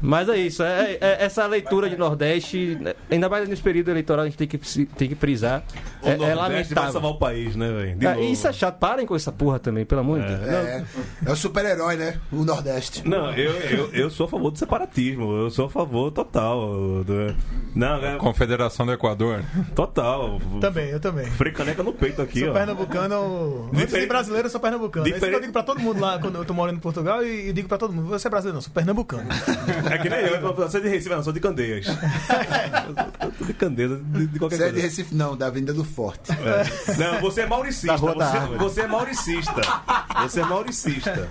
S5: Mas é isso, é, é- essa leitura de Nordeste, ainda mais nesse período eleitoral, a gente tem que, tem que frisar.
S2: O
S5: É, é
S2: Nordeste vai
S5: lamentável.
S2: salvar o país, né, velho?
S5: É, isso é chato, parem com essa porra também, pelo amor de Deus.
S4: É, é o super-herói, né? O Nordeste.
S2: Não, eu, eu, eu sou a favor do separatismo. Eu sou a favor total. Do... Não, é
S3: Confederação do Equador.
S2: total.
S7: Também, eu também.
S2: Frei caneca no peito aqui,
S7: Sou
S2: ó.
S7: pernambucano. Antes de
S2: Diferente-
S7: brasileiro, eu sou pernambucano. É isso que
S2: Diferente-
S7: eu digo pra todo mundo lá quando eu tô morando em Portugal e, e digo pra todo mundo: você é brasileiro, não, sou pernambucano.
S2: É que nem eu, eu sou de Recife, não, sou de Candeias. eu tô de Candeias, de, de qualquer
S4: Você é de
S2: coisa.
S4: Recife, não, da Avenida do Forte.
S2: É. Não, você é mauricista.
S5: Da Rua da
S2: Você,
S5: Árvore.
S2: você é mauricista. Você é mauricista.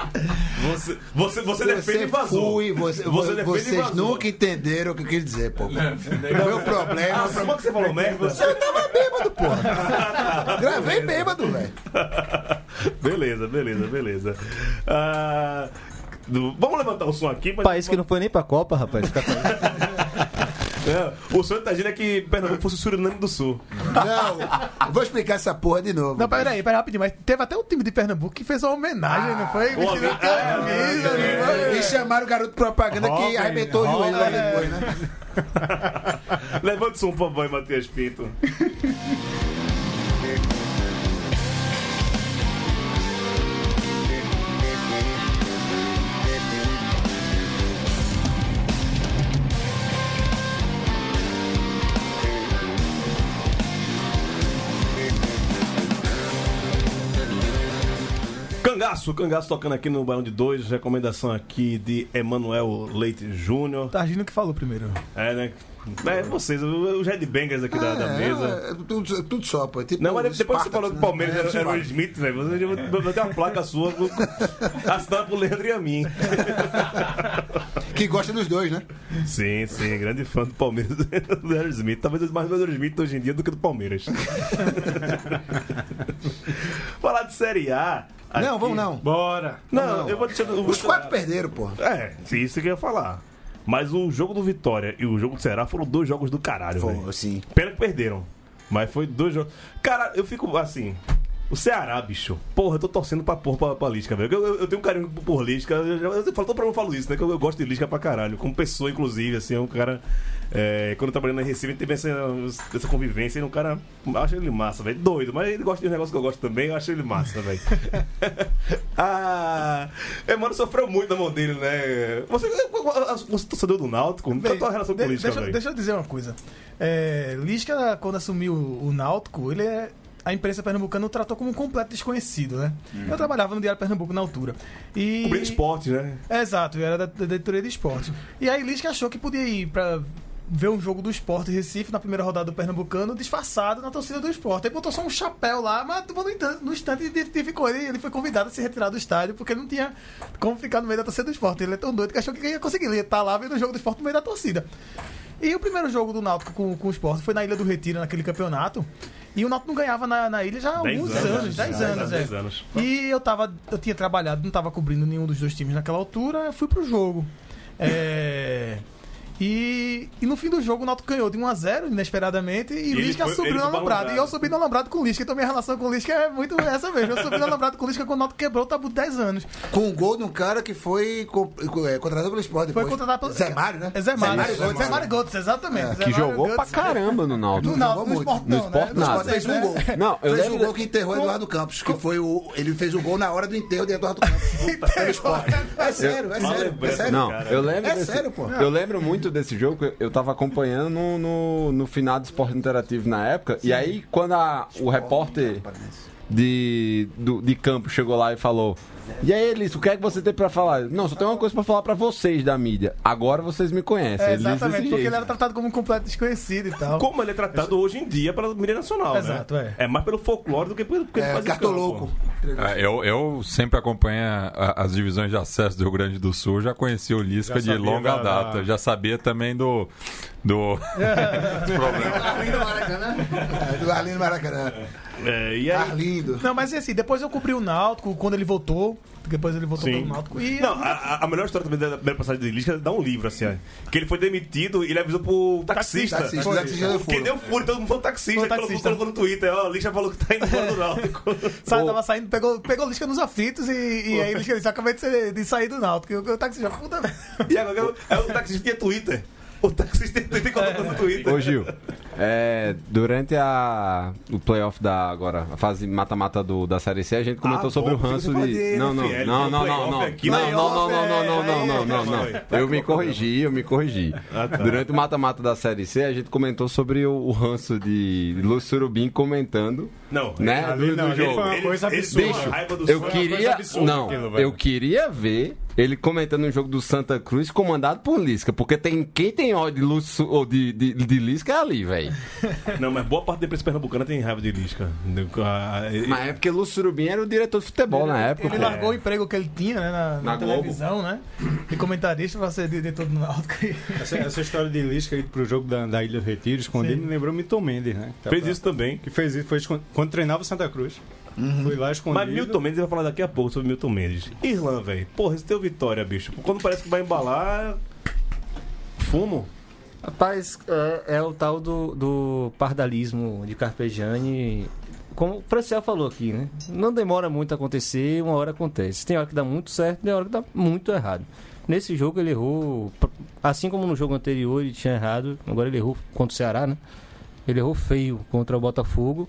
S2: Você, você, você defende
S4: Você
S2: invasor.
S4: fui, você,
S2: você defende
S4: vocês
S2: invasor.
S4: nunca entenderam o que eu quis dizer, pô. Meu problema.
S2: Ah, como é que você falou merda?
S4: Eu tava bêbado, porra. Gravei bêbado, velho.
S2: beleza, beleza, beleza. Ah, do- vamos levantar o som aqui. mas-
S5: País que não foi nem pra Copa, rapaz. Fica
S2: É, o sonho da gente é que Pernambuco fosse o Suriname do Sul.
S4: Não, vou explicar essa porra de novo.
S7: Não, peraí, peraí, rapidinho. Mas teve até um time de Pernambuco que fez uma homenagem, não foi?
S2: Homem-
S7: de camisa, não foi?
S4: E chamaram o garoto propaganda que
S6: Robin,
S4: arrebentou o joelho lá depois, né?
S2: Levanta o som, por favor, Matias Pinto. Cangaço, Cangaço tocando aqui no Barão de Dois. Recomendação aqui de Emanuel Leite Júnior.
S7: Targino que falou primeiro.
S2: É, né? É, vocês, os headbangers aqui da, da
S4: É,
S2: mesa.
S4: é, tudo, tudo só, pô. Tipo
S2: Não, mas depois que você falou que o
S4: Spartans,
S2: Palmeiras
S4: né?
S2: era, era o
S4: É,
S2: Smith, velho, você já vai ter uma placa sua assinada por Leandro e a mim.
S4: Que gosta dos dois, né?
S2: Sim, sim, grande fã do Palmeiras do Leandro Smith. Talvez mais do Leandro Smith hoje em dia do que do Palmeiras. Falar de Série A.
S4: Não,
S2: aqui-
S4: vamos não.
S6: Bora.
S2: Não,
S4: Não.
S2: eu vou deixar. eu vou
S4: Os
S2: deixar-
S4: quatro perderam, pô.
S2: É, sim, isso que eu ia falar. Mas o jogo do Vitória e o jogo do Ceará foram dois jogos do caralho, velho.
S4: Sim.
S2: Pena que perderam. Mas foi dois jogos. Cara, eu fico assim. O Ceará, bicho. Porra, eu tô torcendo pra porra pra, pra Lisca, velho. Eu, eu- eu tenho um carinho por Lisca. Eu, já- eu, falo, todo eu falo isso, né? Que eu, eu gosto de Lisca pra caralho. Como pessoa, inclusive, assim, é um cara. é, quando eu trabalhando na Recife, teve essa, essa convivência. Ele é um cara. Eu acho ele massa, velho. Doido, mas ele gosta de um negócio que eu gosto também. Eu acho ele massa, velho. ah. Emano sofreu muito na mão dele, né? Você, você é torcedor do Náutico? Qual é a tua relação com
S7: De-
S2: Lisca,
S7: deixa,
S2: velho?
S7: deixa eu dizer uma coisa. É, Lisca, quando assumiu o Náutico, ele é. A imprensa pernambucana o tratou como um completo desconhecido, né? Eu trabalhava no Diário Pernambuco na altura. E...
S2: Cobrindo esporte, né?
S7: Exato, eu era da, da diretoria de esporte. E aí Lisca achou que podia ir pra ver um jogo do esporte Recife na primeira rodada do Pernambucano, disfarçado na torcida do esporte. Aí botou só um chapéu lá, mas no instante, no instante identificou ele, ele foi convidado a se retirar do estádio, porque ele não tinha como ficar no meio da torcida do esporte. Ele é tão doido que achou que ia conseguir. Ele ia estar lá vendo o jogo do esporte no meio da torcida. E o primeiro jogo do Náutico com, com o esporte foi na Ilha do Retiro, naquele campeonato. E o Náutico não ganhava na, na ilha já há alguns
S2: anos,
S7: anos, 10
S2: já,
S7: anos,
S2: dez
S7: é.
S2: anos.
S7: E eu tava. Eu tinha trabalhado, não tava cobrindo nenhum dos dois times naquela altura, eu fui pro jogo. É. E, e no fim do jogo o Náutico ganhou de 1x0, inesperadamente, e,
S2: ele
S7: Lisca
S2: foi-
S7: subiu no
S2: foi
S7: alambrado. E eu subi no alambrado com o Lisca, então minha relação com o Lisca é muito essa mesmo. Eu subi no alambrado com o Lisca quando o Náutico quebrou o tabu de 10 anos.
S4: Com um gol de um cara que foi co- é, contratado pelo esporte.
S7: Foi
S4: depois.
S7: contratado pelo.
S4: Zé Mário, né?
S7: É Zé Mário.
S4: Zé Mário,
S7: Zé Mário exatamente. Zé
S9: Que
S7: Mário
S9: jogou pra
S7: Götze.
S9: caramba no Náutico.
S7: No Náutico, no esporte
S9: No
S7: não,
S9: esporte,
S7: né?
S9: Nada.
S4: fez um gol.
S9: Não, eu
S4: fez
S9: lembro
S4: um gol que enterrou Eduardo Campos, que foi o. Ele fez o gol na hora do enterro de Eduardo Campos. pelo esporte. É sério, é sério. É sério.
S9: Não, eu lembro
S4: É sério, pô.
S9: Eu lembro muito desse jogo, eu tava acompanhando no, no, no final do Esporte Interativo na época, e aí quando a- o repórter de, do, de campo chegou lá e falou e aí, Elis, o que é que você tem pra falar? Não, só tem uma coisa pra falar pra vocês da mídia. Agora vocês me conhecem.
S7: É,
S9: Ele
S7: exatamente, porque
S9: jeito.
S7: ele era tratado como um completo desconhecido e tal.
S2: Como ele é tratado hoje em dia pela mídia nacional,
S7: Exato,
S2: né?
S7: é.
S2: mais pelo folclore do que pelo que ele
S4: É,
S2: faz em
S4: cartoloco.
S3: É, eu, eu sempre acompanho a- as divisões de acesso do Rio Grande do Sul, já conheci o Lisca de longa
S6: da-
S3: data,
S6: da-
S3: já sabia também do. do... dos problemas.
S10: Arlindo Maracanã.
S4: É, do Arlindo Maracanã.
S2: É, e aí...
S4: Arlindo.
S7: Não, mas assim, depois eu cobri o Náutico, quando ele voltou. Depois ele voltou
S2: Sim.
S7: pelo Náutico. E
S2: Não, a, a- melhor história também da primeira passagem de Lisca é dar um livro, assim, ó. Que ele foi demitido e ele avisou pro taxista.
S4: Taxista,
S7: Foi.
S4: taxista deu
S2: Quem
S4: furo.
S2: deu furo, todo mundo foi o taxista.
S7: Foi o taxista.
S2: colocou no Twitter, ó, Lisca falou que tá indo embora do Náutico.
S7: Sabe, tava saindo, pegou, pegou o Lisca nos aflitos e, e aí o Lisca disse: acabei de, ser- de sair do Náutico. E o, o taxista, puta merda.
S2: e agora é o taxista tinha Twitter. O taxista tem Twitter e colocou no Twitter.
S9: Ô Gil, é, durante a, o playoff da agora, a fase mata-mata do- da Série C, a gente comentou
S2: Ah,
S9: sobre
S2: bom,
S9: o ranço de. Não, não, não, não, não, não. Não, não, não, não, não, não,
S2: é-
S9: não, não, não, não.
S2: Vai,
S9: Eu me corrigi, eu me corrigi.
S2: Ah, tá.
S9: Durante o mata-mata da Série C, a gente comentou sobre o, o ranço de Lúcio Surubim comentando,
S2: Não,
S9: né?
S6: Ali
S9: do-
S6: não,
S9: do jogo.
S6: foi uma coisa absurda.
S2: Bicho,
S9: Eu
S2: uma
S9: queria. Não, eu queria ver ele comentando um jogo do Santa Cruz comandado por Lisca. Porque tem quem tem ódio de, Lúcio, ou de, de, de Lisca é ali, velho.
S2: Não, mas boa parte da imprensa pernambucana tem raiva de Lisca. Ah, ele-
S9: Mas é porque Lúcio Surubim era o diretor de futebol na época.
S7: Ele
S9: pô.
S7: largou o emprego que ele tinha, né, na, na
S9: Na Globo.
S7: televisão, né? De comentarista pra ser diretor do Náutico.
S6: Essa, essa história de Lisca ir pro jogo da, da Ilha do Retiro, escondido,
S7: Sim.
S6: me lembrou Milton Mendes, né? Tá
S2: Fez
S6: pra-
S2: isso também.
S6: Que fez isso, foi quando treinava o Santa Cruz. Fui lá escondido.
S2: Mas Milton Mendes vai falar daqui a pouco sobre Milton Mendes. Irlã, velho. Porra, esse teu Vitória, bicho. Quando parece que vai embalar. Fumo.
S5: Rapaz, é, é o tal do, do pardalismo de Carpegiani. Como o Franciel falou aqui, né? Não demora muito a acontecer, uma hora acontece. Tem hora que dá muito certo, tem hora que dá muito errado. Nesse jogo ele errou, assim como no jogo anterior ele tinha errado, agora ele errou contra o Ceará, né? Ele errou feio contra o Botafogo.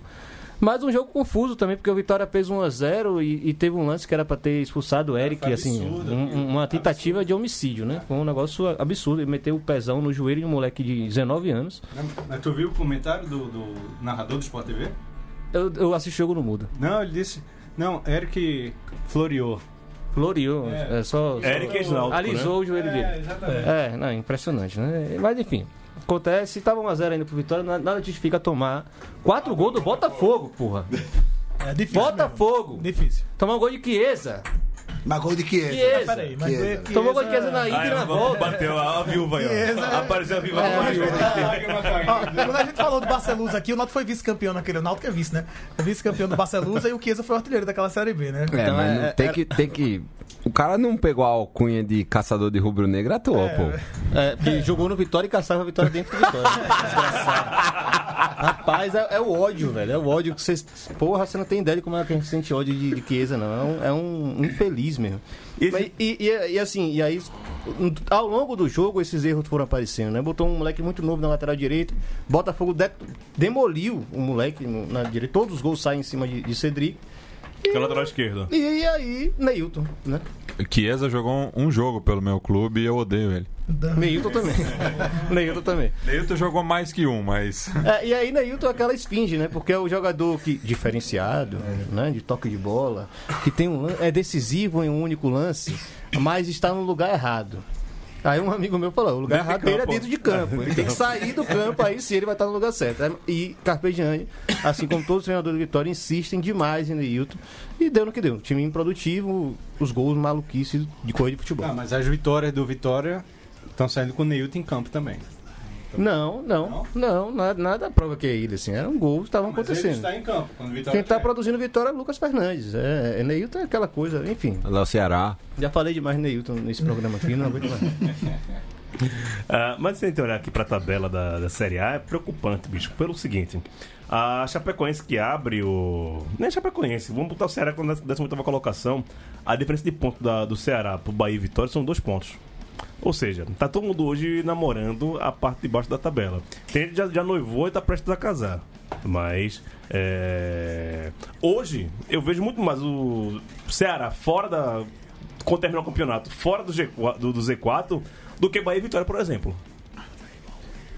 S5: Mas um jogo confuso também, porque o Vitória fez 1 a 0 e, e teve um lance que era pra ter expulsado o Eric, assim,
S6: absurdo
S5: um-
S6: aquilo.
S5: uma tentativa de homicídio, né? Foi um negócio absurdo. Ele meteu o pezão no joelho de um moleque de 19 anos.
S6: Mas tu viu o comentário do, do narrador do Sport TV?
S5: Eu, eu assisti o jogo no mudo.
S6: Não, ele disse. Não, Eric Floriou.
S5: Floreou.
S6: É.
S5: É, só, só-
S2: Eric Esnaldo,
S5: Alisou o joelho dele.
S6: exatamente.
S5: É, não, impressionante, né? Mas enfim, acontece, tava 1x0 ainda pro Vitória, na- nada justifica tomar quatro gols do Botafogo, porra.
S7: É difícil.
S5: Botafogo!
S7: mesmo. Difícil.
S5: Tomar um gol de Chiesa.
S4: Mas gol de Chiesa.
S5: Chiesa.
S7: Peraí, mas
S4: Chiesa.
S7: Chiesa-
S5: Tomou gol de Chiesa na ida
S2: Ah,
S5: e na
S2: é,
S5: volta.
S2: bateu a, a viúva aí, ó. Apareceu a viúva.
S5: É, a viúva.
S7: Ó, quando a gente falou do Barcelusa aqui, o Náutico foi vice-campeão naquele. O Náutico é vice, né? É vice-campeão do Barcelusa e o Chiesa foi o artilheiro daquela Série B, né?
S9: É,
S5: Então,
S9: mas
S5: é-
S9: não tem, que, tem que. O cara não pegou a alcunha de caçador de rubro-negro à toa, pô.
S5: É, porque jogou no Vitória e caçava a vitória dentro do Vitória. Desgraçado. Rapaz, é, é o ódio, velho. É o ódio que vocês. Porra, você não tem ideia de como é que a gente sente ódio de, de Chiesa, não. É um, é um infeliz mesmo.
S2: E-
S5: Mas, E, e- e assim, e aí, ao longo do jogo, esses erros foram aparecendo, né? Botou um moleque muito novo na lateral direita. Botafogo de- demoliu o moleque na direita. Todos os gols saem em cima de, de Cedric.
S2: Que é o lateral esquerdo.
S5: E aí, Neilton, né?
S3: Chiesa jogou um, um jogo pelo meu clube e eu odeio ele.
S5: Neilton também. Neilton também.
S3: Neilton jogou mais que um, mas.
S5: É, e aí Neilton é aquela esfinge, né? Porque é o jogador que diferenciado, né? De toque de bola, que tem um é decisivo em um único lance, mas está no lugar errado. Aí um amigo meu falou, o lugar errado dele é dentro de campo. Ele tem que sair do campo, aí sim ele vai estar no lugar certo. É, E Carpegiani, assim como todos os treinadores do Vitória, insistem demais em Neilton. E deu no que deu. Time improdutivo, os gols maluquices de coisa de futebol.
S6: Ah, mas as vitórias do Vitória estão saindo com o Neilton em campo também.
S5: Não, não, não, nada, nada prova que é ele, assim. Eram gols que estavam acontecendo.
S6: está em campo. Quando o Vitória
S5: Quem tá
S6: tiver.
S5: produzindo vitória é Lucas Fernandes. É, é Neilton é aquela coisa, enfim.
S9: Lá o Ceará.
S5: Já falei demais de Neilton nesse programa aqui, não aguento mais.
S2: Ah, mas se a gente olhar aqui pra tabela da, da Série A, é preocupante, bicho. Pelo seguinte: a Chapecoense que abre o. Nem a Chapecoense, vamos botar o Ceará com a 18 colocação. A diferença de ponto da- do Ceará pro Bahia e Vitória são dois pontos. Ou seja, tá todo mundo hoje namorando a parte de baixo da tabela. Tem gente que já, já noivou e tá prestes a casar. Mas é, hoje eu vejo muito mais o Ceará fora da. Quando terminar o campeonato, fora do, G4, do, do Z4, do que Bahia e Vitória, por exemplo.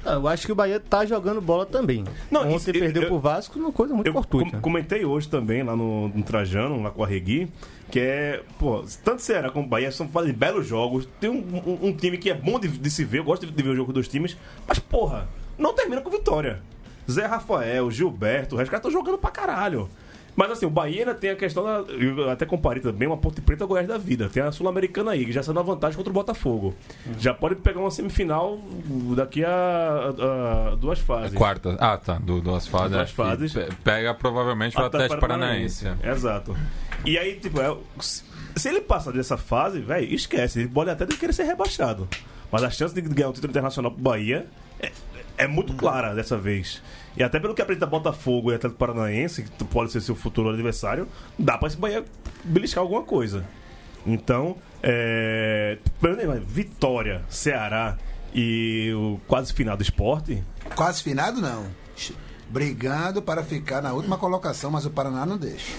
S5: Ah, eu acho que o Bahia tá jogando bola também.
S2: Não,
S5: Ontem
S2: isso-
S5: perdeu
S2: eu-
S5: pro Vasco, uma coisa muito
S2: Eu
S5: fortuita.
S2: com- comentei hoje também lá no, no Trajano, lá com a Regui, que é, pô, tanto Ceará como Bahia são fazem belos jogos. Tem um, um- um time que é bom de, de se ver, eu gosto de, de ver o jogo dos times, mas porra, não termina com vitória. Zé Rafael, Gilberto, o resto caras estão jogando pra caralho. Mas assim, o Bahia ainda tem a questão da. Eu até comparei também uma Ponte Preta Goiás da vida. Tem a Sul-Americana aí, que já saiu na vantagem contra o Botafogo. Já pode pegar uma semifinal daqui a, a- a duas fases.
S3: Quarta. Ah, tá. Do, duas fases.
S2: Duas
S3: E
S2: fases.
S3: pe- Pega provavelmente o Atlético Paranaense.
S2: Exato. E aí, tipo, é, se ele passar dessa fase, velho, esquece. Ele pode até querer ser rebaixado. Mas a chance de ganhar um título internacional pro Bahia é, é muito clara dessa vez. E até pelo que apresenta Botafogo e Atlético Paranaense, que pode ser seu futuro adversário, dá pra esse Bahia beliscar alguma coisa. Então, é. Vitória, Ceará e o quase final do esporte.
S4: Quase finado, não. Brigando para ficar na última colocação, mas o Paraná não deixa.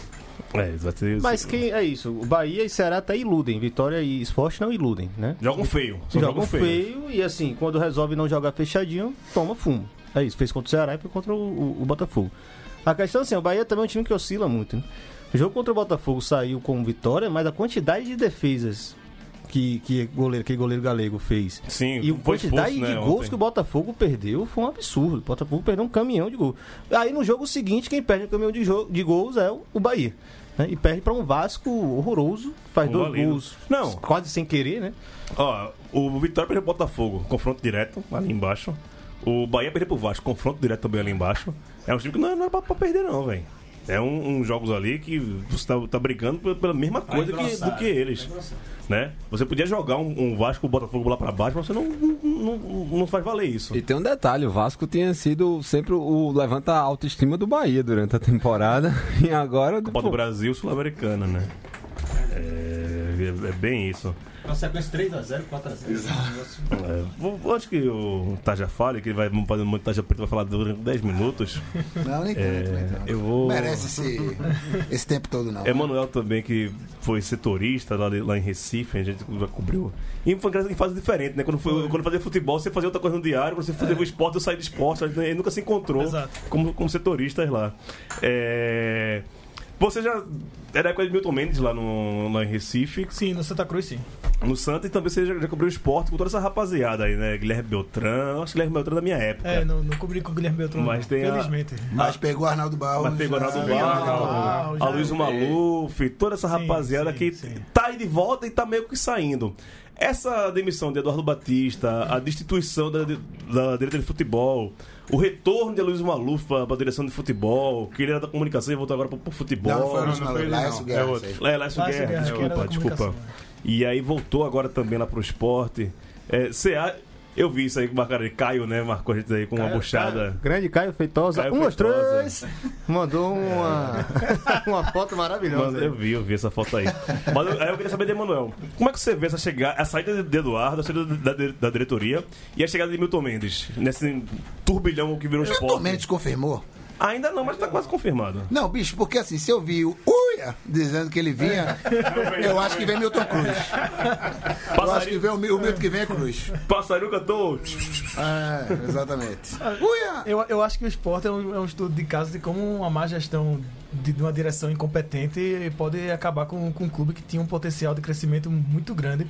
S2: É, vai ser.
S5: Mas quem é isso? O Bahia e Ceará até iludem. Vitória e Esporte não iludem, né?
S2: Jogam feio.
S5: Jogam
S2: jogam feio.
S5: feio e assim, quando resolve não jogar fechadinho, toma fumo. É isso, fez contra o Ceará e foi contra o, o- o Botafogo. A questão assim, o Bahia também é um time que oscila muito. Né? O jogo contra o Botafogo saiu com vitória, mas a quantidade de defesas que, que goleiro, aquele goleiro galego fez
S2: Sim,
S5: e a quantidade
S2: expulso, né,
S5: de gols
S2: ontem.
S5: que o Botafogo perdeu foi um absurdo. O Botafogo perdeu um caminhão de gols. Aí no jogo seguinte, quem perde o caminhão de, de gols é o, o Bahia. Né? E perde para um Vasco horroroso, faz
S2: Um
S5: dois
S2: valido.
S5: gols
S2: Não.
S5: quase sem querer, né?
S2: Ó, o Vitória perdeu pro Botafogo, confronto direto, ali embaixo. O Bahia perdeu pro Vasco, confronto direto também ali embaixo. É um time que não, não é pra, pra perder, não, velho. É um, um jogos ali que você tá, tá brigando pela, mesma coisa que, do que eles. Né? Você podia jogar um, um Vasco, Botafogo lá pra baixo, mas você não, não, não, não faz valer isso.
S9: E tem um detalhe, o Vasco tinha sido sempre o levanta a autoestima do Bahia durante a temporada. E agora.
S2: Copa do Brasil Sul-Americana, né? É, é, é bem isso.
S10: Uma sequência 3x0, 4x0.
S2: É, vou- vou- acho que o Taja fale, que ele vai vamos fazer muito Taja Preto, vai falar durante 10 minutos.
S4: Não, nem tanto, nem tanto.
S2: Eu vou.
S4: Merece esse, esse tempo todo, não.
S2: Emanuel também, que foi setorista lá, lá em Recife, a gente já cobriu. E foi em fase diferente, né? Quando, foi, quando fazia futebol, você fazia outra coisa no diário, quando você fazia o esporte, eu saí do esporte, ele nunca se encontrou
S7: Exato.
S2: como, como setoristas lá. É, Você já era época de Milton Mendes lá, no, lá em Recife,
S7: Sim, no Santa Cruz, sim.
S2: no Santa, e também você já, já cobriu o esporte com toda essa rapaziada aí, né? Guilherme Beltrão, acho que Guilherme Beltrão é da minha época.
S7: É, não, não cobri com o Guilherme Beltrão.
S2: Mas tem a-
S7: Felizmente.
S4: Mas pegou Arnaldo Barros.
S2: Mas pegou Arnaldo Barros, a Luiz Maluf, toda essa
S7: Sim,
S2: rapaziada
S7: sim,
S2: que
S7: sim.
S2: tá aí de volta e tá meio que saindo. Essa demissão de Eduardo Batista, a destituição da, da diretoria de futebol, o retorno de Luiz Maluf pra, pra direção de futebol, que ele era da comunicação e voltou agora pro, pro futebol.
S4: Não, não foi o
S6: Não,
S4: Luiz
S6: não
S4: Malu,
S6: foi ele, não.
S4: Guerra.
S2: É outro.
S4: aí.
S2: É, Guerra,
S7: Guerra,
S2: desculpa, desculpa. E aí voltou agora também lá pro esporte. É, CA, eu vi isso aí que marcaram ele. Caio, né? Marcou a gente aí com uma buchada.
S5: Grande Caio Feitosa.
S2: Caio
S5: um, dois, três. Mandou uma, uma foto maravilhosa.
S2: Mas eu vi, eu vi essa foto aí. Mas eu- aí eu queria saber de Emanuel. Como é que você vê essa chegada, a saída de Eduardo, a saída da, da- da diretoria e a chegada de Milton Mendes? Nesse turbilhão que virou
S4: Milton
S2: esporte.
S4: Mendes confirmou.
S2: Ainda não, mas tá quase confirmado.
S4: Não, bicho, porque assim, se eu vi o Uia dizendo que ele vinha, eu acho que vem Milton Cruz. Eu acho que vem o, o Milton que vem é Cruz.
S2: Passarinho cantou.
S4: É, exatamente. Uia!
S7: Eu, eu acho que o esporte é um, é um estudo de caso de como uma má gestão de, de uma direção incompetente pode acabar com, com um clube que tinha um potencial de crescimento muito grande.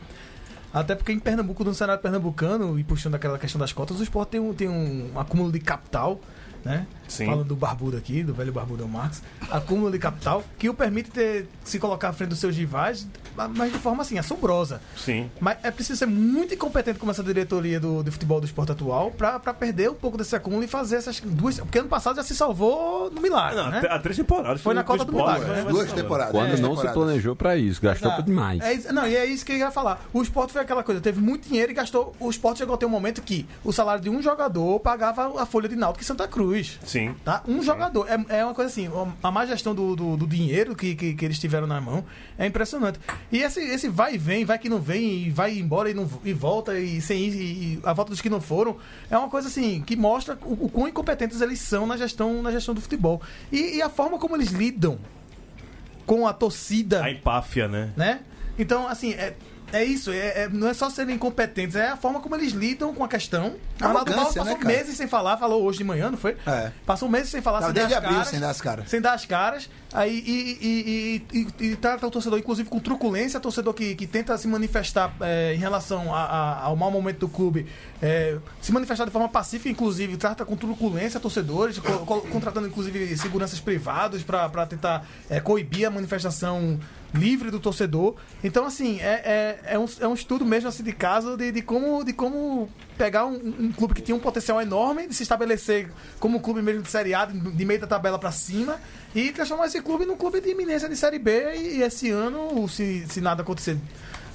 S7: Até porque em Pernambuco, no cenário pernambucano, e puxando aquela questão das cotas, o esporte tem um, tem um acúmulo de capital, né?
S2: Sim.
S7: Falando do Barbudo aqui, do velho Barbudo Marx, acúmulo de capital que o permite ter, se colocar à frente dos seus rivais, mas de forma assim, assombrosa.
S2: Sim.
S7: Mas é preciso ser muito incompetente como essa diretoria do, do futebol do esporte atual pra, pra perder um pouco desse acúmulo e fazer essas duas. Porque ano passado já se salvou no milagre.
S2: Não,
S7: né?
S2: há três temporadas.
S7: Foi na Copa do Milagre,
S2: né?
S4: Duas temporadas.
S9: Quando
S4: duas
S9: não se
S4: temporadas.
S9: planejou pra isso, gastou
S7: Exato.
S9: demais.
S7: É não, e é isso que eu ia falar. O esporte foi aquela coisa, teve muito dinheiro e gastou. O esporte chegou a ter um momento que o salário de um jogador pagava a folha de Náutico em Santa Cruz.
S2: Sim.
S7: Tá? Um jogador. É, é uma coisa assim, a má gestão do, do, do dinheiro que, que, que eles tiveram na mão é impressionante. E esse, esse vai e vem, vai que não vem, e vai embora e, não, e volta, e sem ir, e a volta dos que não foram, é uma coisa assim, que mostra o, o quão incompetentes eles são na gestão, na gestão do futebol. E, e a forma como eles lidam com a torcida
S2: A empáfia, né?
S7: né? Então, assim, é, é isso. É, é- não é só serem incompetentes, é a forma como eles lidam com a questão. O Arnaldo Barros passou
S4: né,
S7: meses sem falar, falou hoje de manhã, não foi?
S4: É.
S7: Passou meses sem falar, sem dar
S4: desde
S7: as
S4: abril
S7: caras.
S4: sem dar as caras.
S7: Sem dar as caras. Aí, e, e, e, e, trata o torcedor, inclusive, com truculência. Torcedor que, que tenta se manifestar é, em relação a- a- ao mau momento do clube, é, se manifestar de forma pacífica, inclusive, trata com truculência torcedores, co- co- contratando, inclusive, seguranças privados para tentar é, coibir a manifestação livre do torcedor. Então, assim, é, é, é, um, é um estudo mesmo assim, de caso de, de, como, de como pegar um, um clube que tinha um potencial enorme de se estabelecer como um clube mesmo de Série A, de, de meio da tabela para cima, e transformar esse clube num clube de iminência de Série B. E, e esse ano, se, se nada acontecer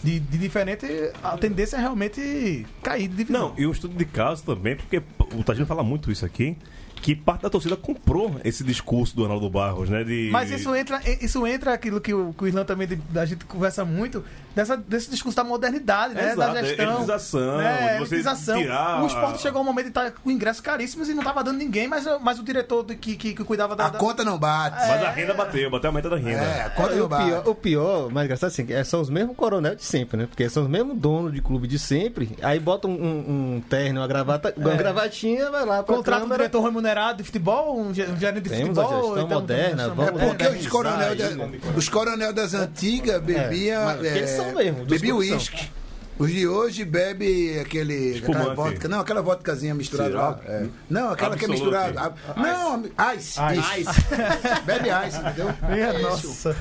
S7: de, de diferente, a tendência é realmente cair de divisão.
S2: Não, e o estudo de caso também, porque o Tadinho fala muito isso aqui, que parte da torcida comprou esse discurso do Arnaldo Barros, né? De...
S7: Mas isso entra, isso entra aquilo que o, que o também de- a gente conversa muito, dessa, desse discurso da modernidade, né?
S2: Exato,
S7: da gestão.
S2: elitização,
S7: né, elitização.
S2: tirar-
S7: O esporte chegou a um momento de estar com ingressos caríssimos e não estava dando ninguém, mas, mas o diretor do- que, que, que cuidava da.
S4: A
S7: da-
S4: conta não bate.
S2: Mas a renda bateu, bateu a meta da renda.
S4: É, a conta
S5: É,
S4: não
S5: o,
S4: bate.
S5: pior, o pior, mais engraçado assim, é, são os mesmos coronel de sempre, né? Porque são os mesmos donos de clube de sempre. Aí bota um, um- um terno, uma gravata, uma gravatinha, vai lá
S7: um
S5: câmera.
S7: diretor remunerado de futebol, um, ge- gerente de
S5: Temos a
S7: futebol.
S5: gestão moderna,
S7: temos-
S5: vamos-
S4: É porque
S5: É,
S4: os coronel, da- os coronel das antigas bebiam.
S5: mas eles são mesmo,
S4: Bebiam
S5: clubes são.
S4: uísque. Os de hoje bebe aquele. Aquela vodka. Não, aquela vodkazinha misturada lá. É. Não, aquela que é
S2: Absolute.
S4: misturada. Não, ice. Ice. bebe ice, entendeu?
S7: Minha
S4: É isso.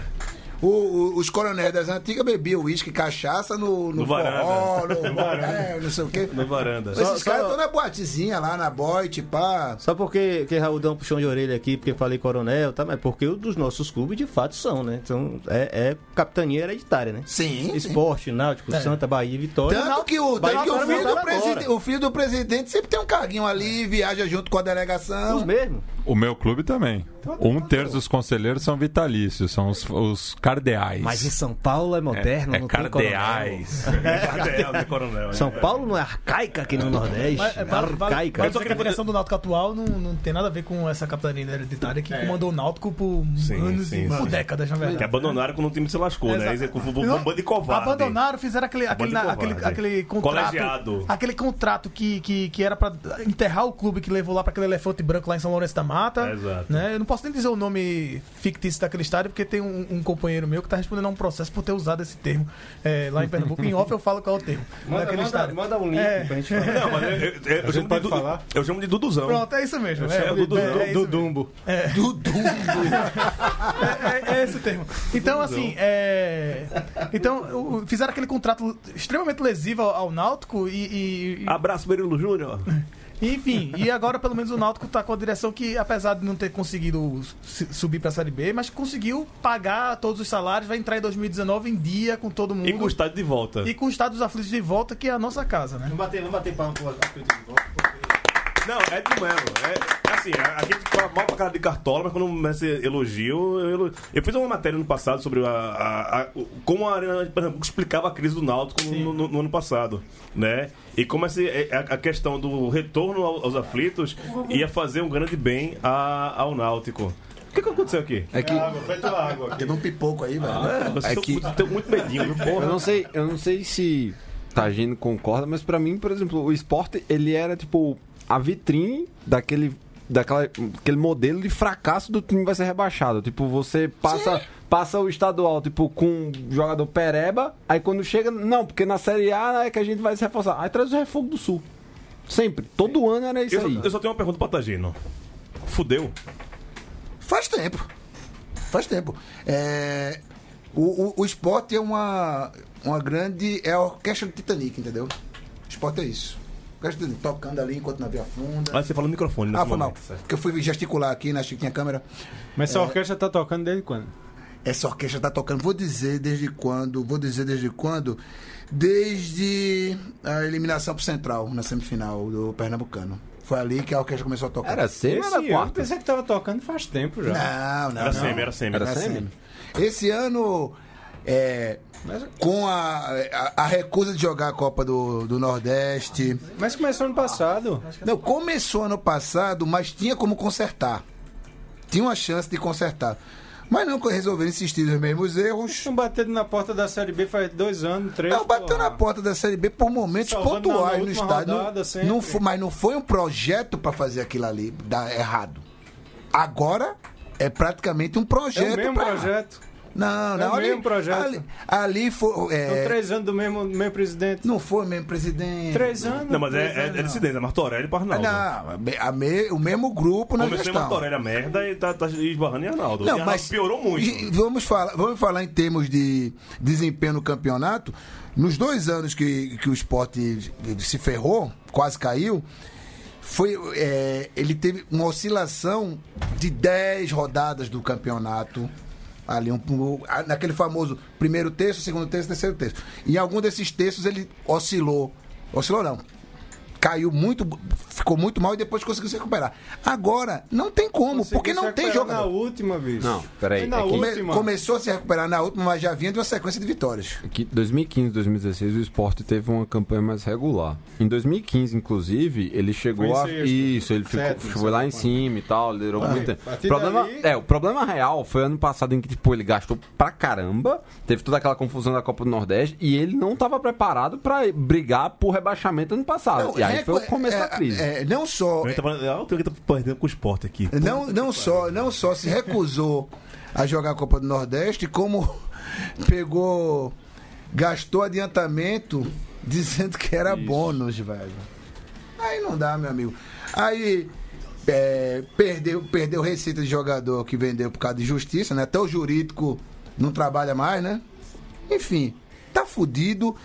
S4: O- o- os coronéis das antigas bebiam uísque, cachaça no, no,
S2: No
S4: forró, no, é, não sei o quê.
S2: No varanda.
S4: Esses
S5: Só-
S4: caras estão na boatezinha lá, na boite, pá.
S5: Só porque que Raul deu um puxão de orelha aqui, porque falei coronel, tá? Mas porque os dos nossos clubes de fato são, né? Então é, é capitania hereditária, né?
S4: Sim. sim.
S5: Esporte, Náutico,
S7: É.
S5: Santa Bahia, Vitória.
S4: Tanto que, o, tanto que o, filho do
S5: agora.
S4: o filho do presidente sempre tem um carguinho ali, viaja junto com a delegação.
S5: Os mesmos.
S3: O meu clube também. Um terço dos conselheiros são vitalícios, são os, os cardeais.
S5: Mas em São Paulo é moderno,
S3: é
S5: não tem coronel.
S3: cardeais.
S2: Cardeal, né, coronel?
S5: São Paulo não é arcaica aqui no Nordeste.
S7: Mas, é,
S5: arcaica.
S7: vale dizer que a direção do Náutico atual não, não tem nada a ver com essa capitania hereditária que comandou o Náutico por
S2: Sim,
S7: anos
S2: sim,
S7: e por
S2: sim.
S7: décadas, na verdade.
S2: Que abandonaram quando o time se lascou, né?
S7: Exato.
S2: Isso é com o
S7: Não,
S2: bando de covarde.
S7: Abandonaram, fizeram aquele, aquele,
S2: de
S7: aquele, aquele contrato.
S2: Colegiado.
S7: Aquele contrato que, que, que era pra enterrar o clube que levou lá pra aquele elefante branco lá em São Lourenço da mata-mata.
S2: É, exato.
S7: né? Eu não posso nem dizer o nome fictício daquele estádio, porque tem um, um companheiro meu que tá respondendo a um processo por ter usado esse termo é, lá em Pernambuco. em off eu falo qual é o termo.
S6: Manda,
S7: daquele
S6: manda,
S7: estádio.
S6: manda um link
S7: É.
S6: pra gente falar.
S2: Não, mas eu, eu- eu- eu
S6: A gente
S2: chamo de
S6: falar?
S2: eu chamo de Duduzão.
S7: Pronto, é isso mesmo.
S2: Eu
S7: É,
S2: chamo
S7: é,
S6: Do,
S7: é isso
S6: do
S7: mesmo.
S6: Dumbo.
S4: Dudu.
S7: É, é- é esse o termo. Então, assim, é... Então, fizeram aquele contrato extremamente lesivo ao, ao Náutico e... e-
S2: Abraço, Berilo Júnior.
S7: Enfim, e agora pelo menos o Náutico tá com a direção que, apesar de não ter conseguido su- subir pra Série B, mas conseguiu pagar todos os salários, vai entrar em 2019 em dia com todo mundo.
S2: E com o estádio de volta.
S7: E com o Estado dos Aflitos de volta, que é a nossa casa, né?
S10: Não bater, não bater palma pro aflito de volta, porque
S2: Não, é de mesmo. É, é assim, a, a gente fala mal pra cara de cartola, mas quando começa elogio, eu, eu fiz uma matéria no passado sobre a, a- a- como a Arena de Pernambuco explicava a crise do Náutico no, no- no ano passado, né? E como essa, é- a, a questão do retorno ao- aos aflitos ia fazer um grande bem a- ao Náutico. O que, que aconteceu aqui?
S9: É que
S10: água, feito água aqui.
S4: Teve um pipoco aí, velho.
S2: É, vocês
S9: É
S2: estão
S9: que-
S2: muito- medinho, viu,
S9: eu
S2: porra?
S9: não sei, eu não sei se Tagino concorda, mas pra mim, por exemplo, o esporte ele era tipo a vitrine daquele daquela aquele modelo de fracasso do time vai ser rebaixado. Tipo, você passa passa o estadual tipo com um jogador pereba, aí quando chega, não, porque na série A é que a gente vai se reforçar. Aí traz o refogo do Sul. Sempre, todo ano era isso
S2: Eu só,
S9: aí.
S2: eu só tenho uma pergunta pra Tagino. Fudeu?
S4: Faz tempo. Faz tempo. É, o, o, o esporte é uma, uma grande. É a orquestra do Titanic, entendeu? O esporte é isso. Orquestra do Titanic, tocando ali enquanto o navio afunda.
S2: Ah, você falou no microfone nesse
S4: Ah, foi mal. Porque eu fui gesticular aqui, né? Achei que tinha câmera.
S6: Mas essa orquestra tá tocando desde quando?
S4: Essa orquestra tá tocando, vou dizer desde quando, vou dizer desde quando, desde a eliminação pro Central, na semifinal do Pernambucano. Foi ali que a orquestra começou a tocar.
S9: Era semi ou era
S6: ano, eu
S9: quarta?
S6: pensei que tava tocando faz tempo já.
S4: Não, não,
S2: Era
S4: não.
S2: semi, era semi.
S9: Era
S4: Era
S9: semi?
S4: semi. Esse ano, é, com a, a, a recusa de jogar a Copa do, do Nordeste.
S6: Mas começou ano passado.
S4: Não, começou ano passado, mas tinha como consertar. Tinha uma chance de consertar. Mas não resolveram insistir nos mesmos erros.
S6: Estão batendo na porta da Série B faz dois anos, três.
S4: Não, bateu na porta da Série B por momentos
S6: Salvando
S4: pontuais no estádio. Não-
S6: rodada,
S4: não foi- mas não foi um projeto para fazer aquilo ali dar errado. Agora é praticamente um
S6: É
S4: projeto.
S6: o mesmo projeto.
S4: Não,
S6: É
S4: não.
S6: o
S4: ali,
S6: mesmo projeto.
S4: Ali, ali foi.
S6: São
S4: é,
S6: três anos do mesmo, mesmo presidente.
S4: não foi mesmo presidente.
S6: Três anos?
S2: Não, mas é, é,
S4: anos,
S2: é dissidência, é Martorelli para Arnaldo.
S4: Não, a me- a me- o mesmo grupo na
S2: Começou em
S4: gestão.
S2: Martorelli a merda e tá, tá esbarrando em Arnaldo.
S4: Não,
S2: e Arnaldo
S4: mas
S2: piorou muito.
S4: e Vamos falar, vamos falar em termos de desempenho no campeonato. Nos dois anos que, que o esporte se ferrou, quase caiu, foi, é, ele teve uma oscilação de 10 rodadas do campeonato. Ali, um, um- naquele famoso primeiro terço, segundo terço, terceiro terço. Em algum desses terços ele oscilou. Oscilou não. Caiu muito, ficou muito mal e depois conseguiu se recuperar. Agora, não tem como,
S6: Conseguiu
S4: porque não tem jogador.
S6: Na última, bicho.
S9: Não, peraí,
S6: na
S9: é que-
S4: Come-
S6: última.
S4: começou a se recuperar na última, mas já vinha de uma sequência de vitórias.
S9: que 2015, 2016 o esporte teve uma campanha mais regular. Em 2015, inclusive, ele chegou
S6: em
S9: a
S6: sexto.
S9: isso, ele ficou,
S6: Sétimo,
S9: foi lá em cima e tal, liderou
S6: Ah,
S9: muito.
S6: partir
S9: Problema,
S6: dali-
S9: é, o problema real foi ano passado em que tipo ele gastou pra caramba, teve toda aquela confusão da Copa do Nordeste e ele não estava preparado pra brigar por rebaixamento ano passado.
S4: Não,
S9: e aí foi o começo
S4: é,
S9: da crise.
S4: é, não só,
S2: Eu tava, ah, eu tô perdendo com o esporte aqui.
S4: não, não só, não só se recusou a jogar a Copa do Nordeste, como pegou, gastou adiantamento dizendo que era bônus, velho. Aí não dá, meu amigo. Aí é, perdeu, perdeu receita de jogador que vendeu por causa de justiça, né? Até o jurídico não trabalha mais, né? Enfim, tá fudido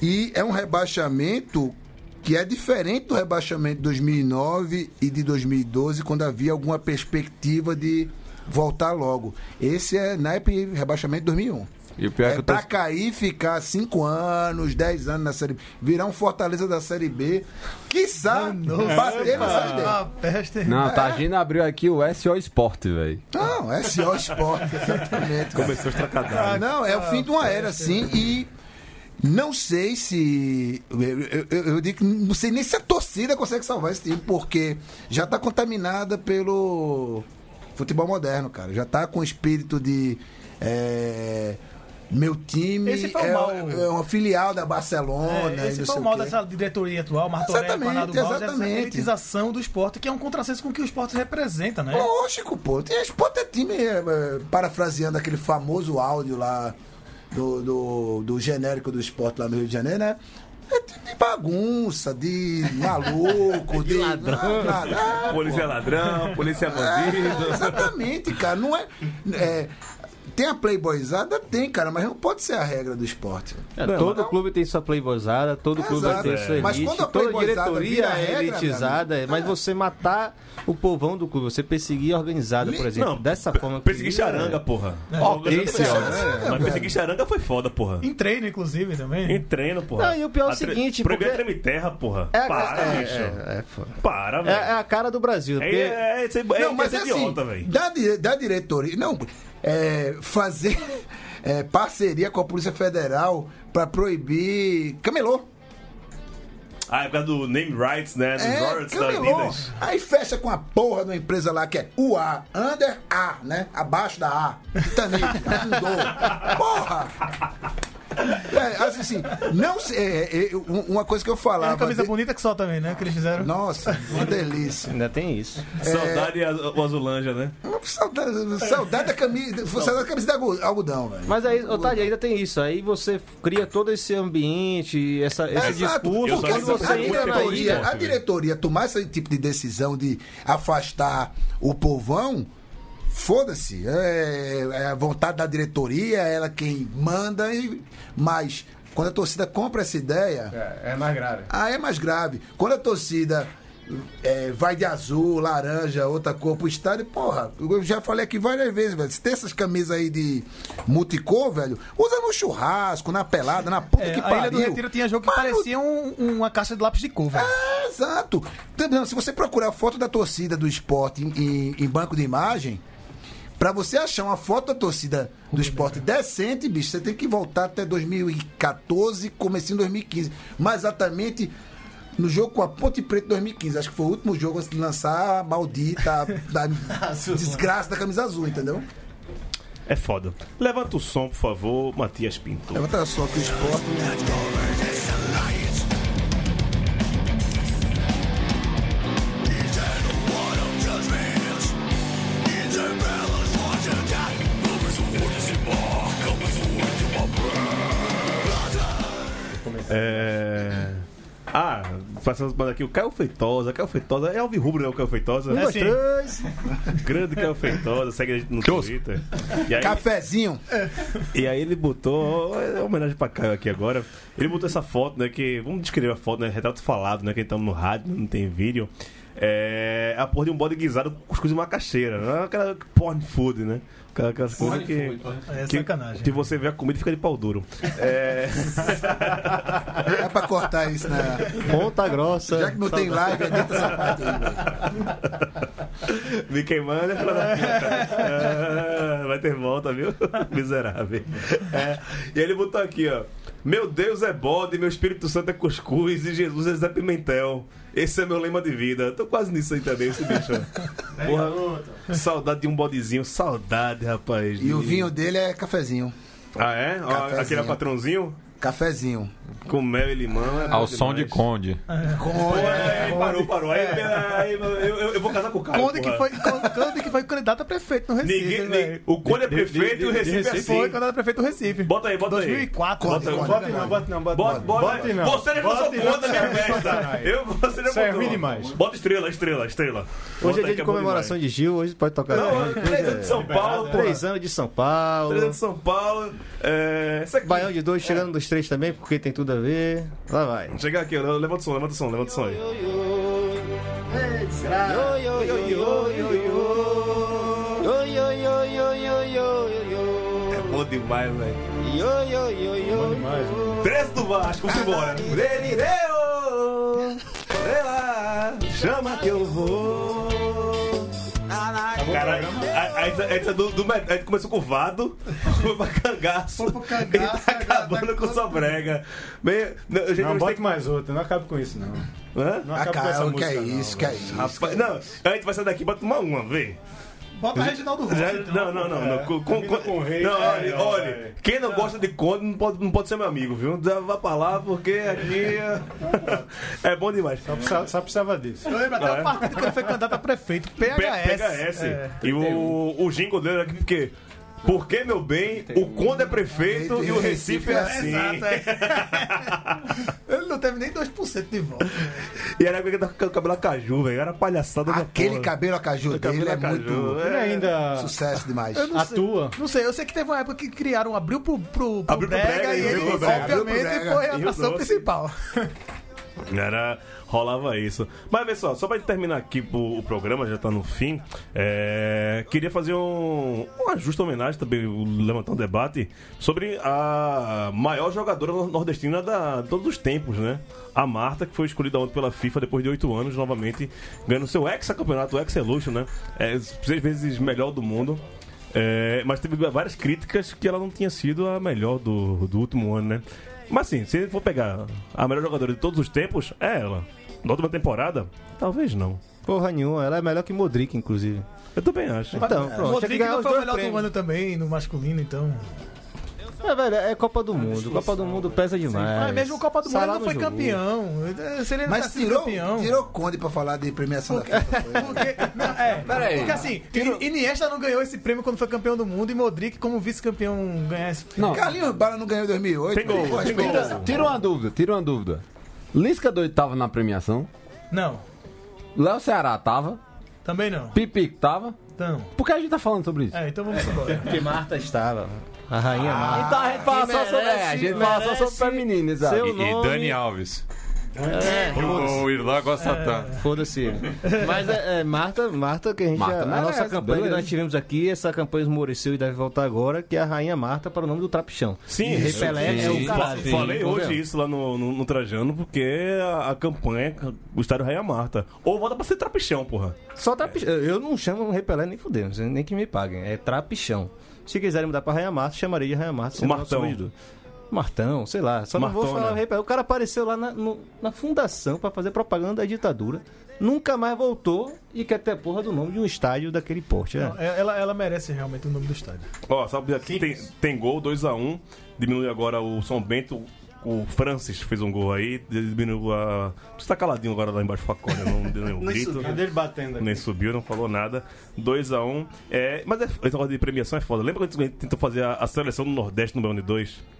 S4: e é um rebaixamento que é diferente do rebaixamento de 2009 e de 2012, quando havia alguma perspectiva de voltar logo. Esse é naipe rebaixamento de 2001.
S9: E o pior é,
S4: É
S9: que eu
S4: pra
S9: tô...
S4: cair e ficar 5 anos, 10 anos na Série B. Virar um Fortaleza da Série B. Quiçá bater na Série D.
S7: Ah, peste.
S9: Não, tá, a Gina abriu aqui o SO Esporte, velho.
S4: Não, é SO Sport, exatamente.
S2: Começou a estracadar.
S4: Não, é o fim de uma era, sim, e não sei se. Eu, eu- eu- digo que não sei nem se a torcida consegue salvar esse time, porque já está contaminada pelo futebol moderno, cara. Já está com espírito de. é, meu time
S7: Esse foi o
S4: é,
S7: mal.
S4: é uma filial da Barcelona.
S7: É, esse foi o mal dessa diretoria atual, Martorelli,
S4: Exatamente,
S7: Alves, essa
S4: exatamente.
S7: elitização do esporte, que é um contrassenso com o que o esporte representa, né?
S4: Lógico, pô. Tem esporte é time, é, é, parafraseando aquele famoso áudio lá do, do, do genérico do esporte lá no Rio de Janeiro, né? É de bagunça, de maluco, de,
S2: ladrão.
S4: Ah, ah,
S2: Polícia ladrão, polícia
S4: É,
S2: bandido.
S4: exatamente, cara. Não é, é, Tem a playboyzada? Tem, cara, mas não pode ser a regra do esporte.
S5: É,
S4: Não,
S5: todo
S4: mas-
S5: clube tem sua playboyzada, todo clube vai ter
S4: é.
S5: sua
S4: Mas
S5: elite,
S4: quando a
S5: toda
S4: playboyzada
S5: diretoria
S4: vira
S5: é
S4: regra,
S5: elitizada,
S4: meu amigo,
S5: mas
S4: é.
S5: você matar o povão do clube, você perseguir a organizada, por exemplo,
S2: Não,
S5: dessa forma...
S2: Perseguir charanga, porra.
S7: É.
S2: Ó,
S5: ó,
S2: Mas perseguir charanga foi foda, porra.
S7: Em treino, inclusive, também.
S2: Em treino, porra.
S5: Não, e o pior é o
S2: A tre-
S5: seguinte,
S2: Proibir
S5: porque-
S2: a treme terra, porra.
S5: É, a-
S2: Para,
S5: é,
S2: bicho.
S5: é, é, foda.
S2: Para,
S5: É,
S2: velho.
S5: é a cara do Brasil,
S2: É, é, é, é,
S4: não, mas é assim,
S2: idiota, velho.
S4: da, dire- da diretoria, não, é, fazer é, parceria com a Polícia Federal pra proibir camelô.
S2: Ah, é por causa do name rights, né? Dos
S4: É,
S2: royalties da.
S4: Aí fecha com a porra de uma empresa lá que é UA, under A, né? Abaixo da A. Titanic, afundou. Porra! É, assim, não sei, é, é, um- uma coisa que eu
S7: É
S4: falava.
S7: uma camisa
S4: de-
S7: bonita que só também, né? Que eles fizeram.
S4: Nossa, uma delícia.
S5: Ainda tem isso.
S2: Saudade e o azulanja, né?
S4: Saudade, saudade da camisa, saudade da camisa de algo- algodão, velho.
S5: Mas aí, Otávio, ainda tem isso. Aí você cria todo esse ambiente, essa, esse
S4: Exato,
S5: discurso.
S2: Eu só
S5: você na
S4: diretoria,
S5: ilha.
S4: a diretoria tomar esse tipo de decisão de afastar o povão, foda-se. É, é a vontade da diretoria, é ela quem manda, e, mas quando a torcida compra essa ideia,
S6: É, é mais grave.
S4: aí é mais grave. Quando a torcida é, vai de azul, laranja, outra cor pro estádio, porra, eu já falei aqui várias vezes, velho. Se tem essas camisas aí de multicor, velho, usa no churrasco, na pelada, na puta
S7: É,
S4: que
S7: a
S4: pariu.
S7: Ilha do Retiro tinha jogo que
S4: Mas no
S7: parecia um- uma caixa de lápis de cor, velho.
S4: é, exato. Entendeu? Se você procurar a foto da torcida do esporte em, em- em banco de imagem, pra você achar uma foto da torcida do esporte decente, bicho, você tem que voltar até 2014, comecinho de 2015. Mais exatamente no jogo com a Ponte Preta 2015. Acho que foi o último jogo antes de lançar a maldita da desgraça da camisa azul, entendeu?
S2: É foda. Levanta o som, por favor, Matias Pinto.
S4: Levanta só que o esporte.
S2: É... Ah, passando por aqui, o Caio Feitosa. Caio Feitosa é Alvirrubro, né? O Caio Feitosa.
S7: É sim.
S2: Grande Caio Feitosa, segue a gente no Twitter. E aí,
S4: Cafezinho.
S2: e aí ele botou, é homenagem pra Caio aqui agora. Ele botou essa foto, né? Que, vamos descrever a foto, né? Retrato falado, né? Que estamos no rádio, não tem vídeo. É a porra de um bode guisado com cuscuz de macaxeira. Não é aquela porn food, né? Aquela- Aquelas coisas que.
S7: É
S2: que,
S7: sacanagem.
S2: que você vê a comida e fica de pau duro. É.
S4: É pra cortar isso, né?
S5: Ponta grossa.
S4: Já que não tem live, edita essa parte aí, velho.
S2: Me queimando, é filha da puta. Ah, vai ter volta, viu? Miserável. É. E ele botou aqui, ó. Meu Deus é bode, meu Espírito Santo é cuscuz e Jesus é Zé Pimentel. Esse é meu lema de vida. Tô quase nisso aí também, esse bicho. Porra, saudade de um bodezinho. Saudade, rapaz.
S4: E o
S2: de-
S4: vinho dele é cafezinho.
S2: Ah, é?
S4: Cafezinho.
S2: aquele patrãozinho
S4: Cafezinho.
S2: com mel e limão. É
S3: Ao som de
S2: demais.
S3: Conde.
S2: Pô, é, parou, parou. Aí, aí, eu, eu- eu vou casar com o cara.
S7: Conde que, foi, Conde que foi candidato a prefeito no Recife,
S2: Ninguém, ninguém- o Conde é prefeito e o Recife é assim.
S7: Foi candidato a prefeito do Recife.
S2: Bota aí, bota aí.
S7: 2004.
S2: Bota aí,
S7: Conde,
S2: bota
S6: Bote não, bote não,
S2: Bota, bota.
S6: Bote não.
S2: Você não botou conta da minha festa. Eu, você não
S6: Isso é
S2: botou.
S6: ruim demais.
S2: Bota estrela, estrela, estrela.
S5: Hoje
S2: Bota
S5: é dia de
S2: bom
S5: comemoração
S2: demais.
S5: de Gil, hoje pode tocar.
S2: Não, três anos de São Paulo.
S5: Três anos de São Paulo.
S2: Três anos de São Paulo. É.
S5: Baião de dois chegando dos três também, porque tem tudo a ver. Lá vai.
S2: Chegar aqui, levanta o som, levanta o som, levanta o som aí. É bom demais, velho.
S6: Bom.
S2: 13 do Vasco, estrela, chama que eu vou. Caralho, a, a, a, essa do, começou com o Vado, foi pra cangaço.
S7: Foi pro cangaço,
S2: e tá acabando
S7: tá-
S2: com sobrega. Bem, não, a gente
S6: Não,
S2: ter
S6: mais outra, não acabe com isso, não.
S2: Hã?
S6: Não
S4: Ah,
S6: acabe com essa
S4: cara, que é
S6: música, não,
S4: isso, que é isso.
S2: Rapaz, não, a gente vai sair daqui pra tomar uma, vê.
S7: Bota Reginaldo Rossi.
S2: Já-
S7: então.
S2: não, não, não. não. Com- com-
S6: com o rei,
S2: não,
S6: é,
S2: olha,
S6: é,
S2: olha,
S6: é.
S2: quem não gosta de conde não pode, não pode ser meu amigo, viu? Já Vá pra lá porque aqui é, é bom demais.
S6: Só precisava, só precisava disso.
S7: Eu lembro até
S2: É.
S7: o partido que ele foi candidato a prefeito.
S2: P-
S7: PHS.
S2: PHS.
S7: É.
S2: E o, o jingle dele aqui, porque. Porque, meu bem, o Conde é prefeito e o Recife é assim.
S7: Exato, é. Ele não teve nem 2% de voto.
S2: E era o cabelo a caju, velho. Era palhaçada da
S4: Aquele
S2: porra.
S4: cabelo a caju dele
S2: cabelo
S4: é
S2: caju,
S4: muito
S6: Ele ainda
S4: sucesso demais.
S7: Não sei.
S6: atua.
S7: Não sei, eu sei que teve uma época que criaram, abriu pro, pro, pro
S2: Abriu pro
S7: Brega,
S2: Brega
S7: e ele,
S2: Brega.
S7: Obviamente,
S4: Brega.
S7: foi a atração principal.
S2: Era, rolava isso. Mas vê só, só pra terminar aqui o, o programa, já tá no fim. é, queria fazer um, uma justa homenagem também, levantar um debate sobre a maior jogadora nor- nordestina da, de todos os tempos, né? A Marta, que foi escolhida ontem pela FIFA depois de oito anos, novamente, ganhando seu ex-campeonato, o ex-eluxo, né? É, seis vezes melhor do mundo. É, mas teve várias críticas que ela não tinha sido a melhor do, do último ano, né? Mas assim, se for pegar a melhor jogadora de todos os tempos, é ela. Na última temporada, talvez não.
S5: Porra nenhuma, ela é melhor que Modric, inclusive.
S2: Eu também acho.
S5: Então, pronto.
S7: Rodrigo
S5: ganhar
S7: não foi o melhor do ano também, no masculino, então.
S5: É, velho, é Copa do Mundo. Copa do Mundo pesa demais.
S7: Mas mesmo o Copa do Mundo ele não foi campeão. Se ele não
S4: Mas
S7: sido
S4: tirou,
S7: campeão.
S4: tirou Conde pra falar de premiação da FIFA. foi.
S7: Porque, não, é,
S9: Peraí.
S7: porque assim, Iniesta não ganhou esse prêmio quando foi campeão do mundo e Modric, como vice-campeão, ganhar esse prêmio.
S9: Não,
S4: Carlinhos Bala não ganhou em 2008.
S2: Tem gol,
S4: pô,
S2: tem
S4: respeita
S2: gol.
S4: essa
S9: tira uma dúvida, tira uma dúvida. Lisca doido tava na premiação,
S7: Não,
S9: Léo Ceará tava,
S7: também não.
S9: Pipico tava.
S7: Então,
S9: Por que a gente tá falando sobre isso?
S7: é, então vamos embora.
S5: Porque Marta estava. A rainha Marta.
S9: Então a gente fala só sobre, é, a gente fala só sobre feminino, exato.
S5: seu
S3: E, e Dani Alves.
S5: É,
S3: O, o Irlan gosta tanto.
S5: Foda-se ele. Mas é, é, Marta, Marta, que a gente.
S9: Marta
S5: a
S9: merece,
S5: nossa campanha que nós tivemos aqui, essa campanha esmoreceu e deve voltar agora, que é a Rainha Marta para o nome do Trapichão.
S2: Sim,
S5: Pelé é
S3: sim,
S5: o caralho.
S3: sim.
S2: Falei hoje isso lá no, no, no Trajano, porque a, a campanha, o estádio Rainha Marta. Ou volta pra ser trapichão, porra.
S5: Só trapichão. Eu não chamo Pelé nem fudendo, nem que me paguem. É trapichão. Se quiserem mudar pra Rainha Marta, chamaria de sendo
S2: Martão.
S5: Martão, sei lá. Só não vou
S2: Martona.
S5: falar Rei. O cara apareceu lá na, no- na fundação pra fazer propaganda da ditadura. Nunca mais voltou e quer ter porra do nome de um estádio daquele porte. É.
S7: Não, ela, ela merece realmente o nome do estádio.
S2: Ó, sabe aqui tem, tem gol 2x1. Diminui agora o São Bento. O Francis fez um gol aí. Diminuiu a. Você tá caladinho agora lá embaixo do Facone, não deu nenhum grito.
S6: Ele batendo aqui?
S2: Nem subiu, não falou nada. 2x1. É, mas é, esse negócio de premiação é foda. Lembra quando a gente tentou fazer a, a seleção do Nordeste no Beyond 2?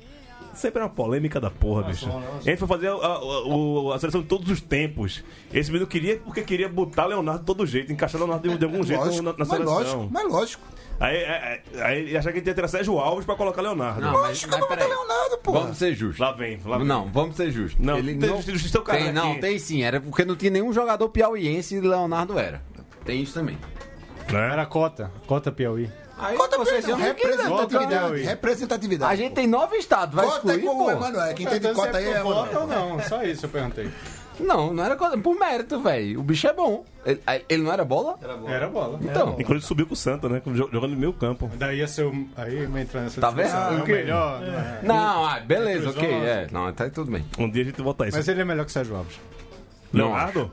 S2: Sempre é uma polêmica da porra, bicho. A gente foi fazer a, a- o- a seleção de todos os tempos. Esse menino queria porque queria botar Leonardo de todo jeito, encaixar Leonardo de, de algum jeito
S4: Lógico,
S2: na, na
S4: mas
S2: seleção.
S4: lógico, mas lógico.
S2: Aí, aí, aí ele achava que a gente ia tirar Sérgio Alves pra colocar Leonardo.
S9: Não, mas,
S4: Lógico,
S9: mas
S4: eu não
S9: peraí.
S4: vou Leonardo, pô.
S9: Vamos ser justos.
S2: Lá vem, lá vem.
S9: Não, vamos ser justos.
S2: Não,
S9: Ele
S2: tem
S9: não
S2: justiça do seu cara
S9: tem, não,
S2: aqui.
S9: tem sim. Era porque não tinha nenhum jogador piauiense e Leonardo era. Tem isso também.
S2: Né?
S6: Era cota, cota Piauí.
S9: Aí
S4: Conta
S9: vocês
S4: pra
S9: não
S4: ele, representatividade. Representatividade.
S9: A gente tem nove estados, vai
S4: Cota é
S9: excluir,
S4: com o
S9: pô.
S4: Emanuel. Quem tem de
S6: Então, se
S4: cota aí é
S6: cota
S4: Emanuel.
S6: ou não? Só isso eu perguntei.
S9: Não, não era por mérito, velho. O bicho é bom. Ele, ele não era bola?
S6: Era bola.
S9: Então,
S2: Inclusive subiu com o Santa, né? Jogando no meio campo.
S6: Daí ia ser o. Aí vai entrar nessa
S9: Tá
S6: discussão.
S9: vendo?
S6: É o melhor. não é?
S9: não, ah, beleza, ok. É, não, tá tudo bem.
S2: Um dia a gente volta isso.
S6: Mas ele é melhor que o Sérgio Alves.
S2: Leonardo?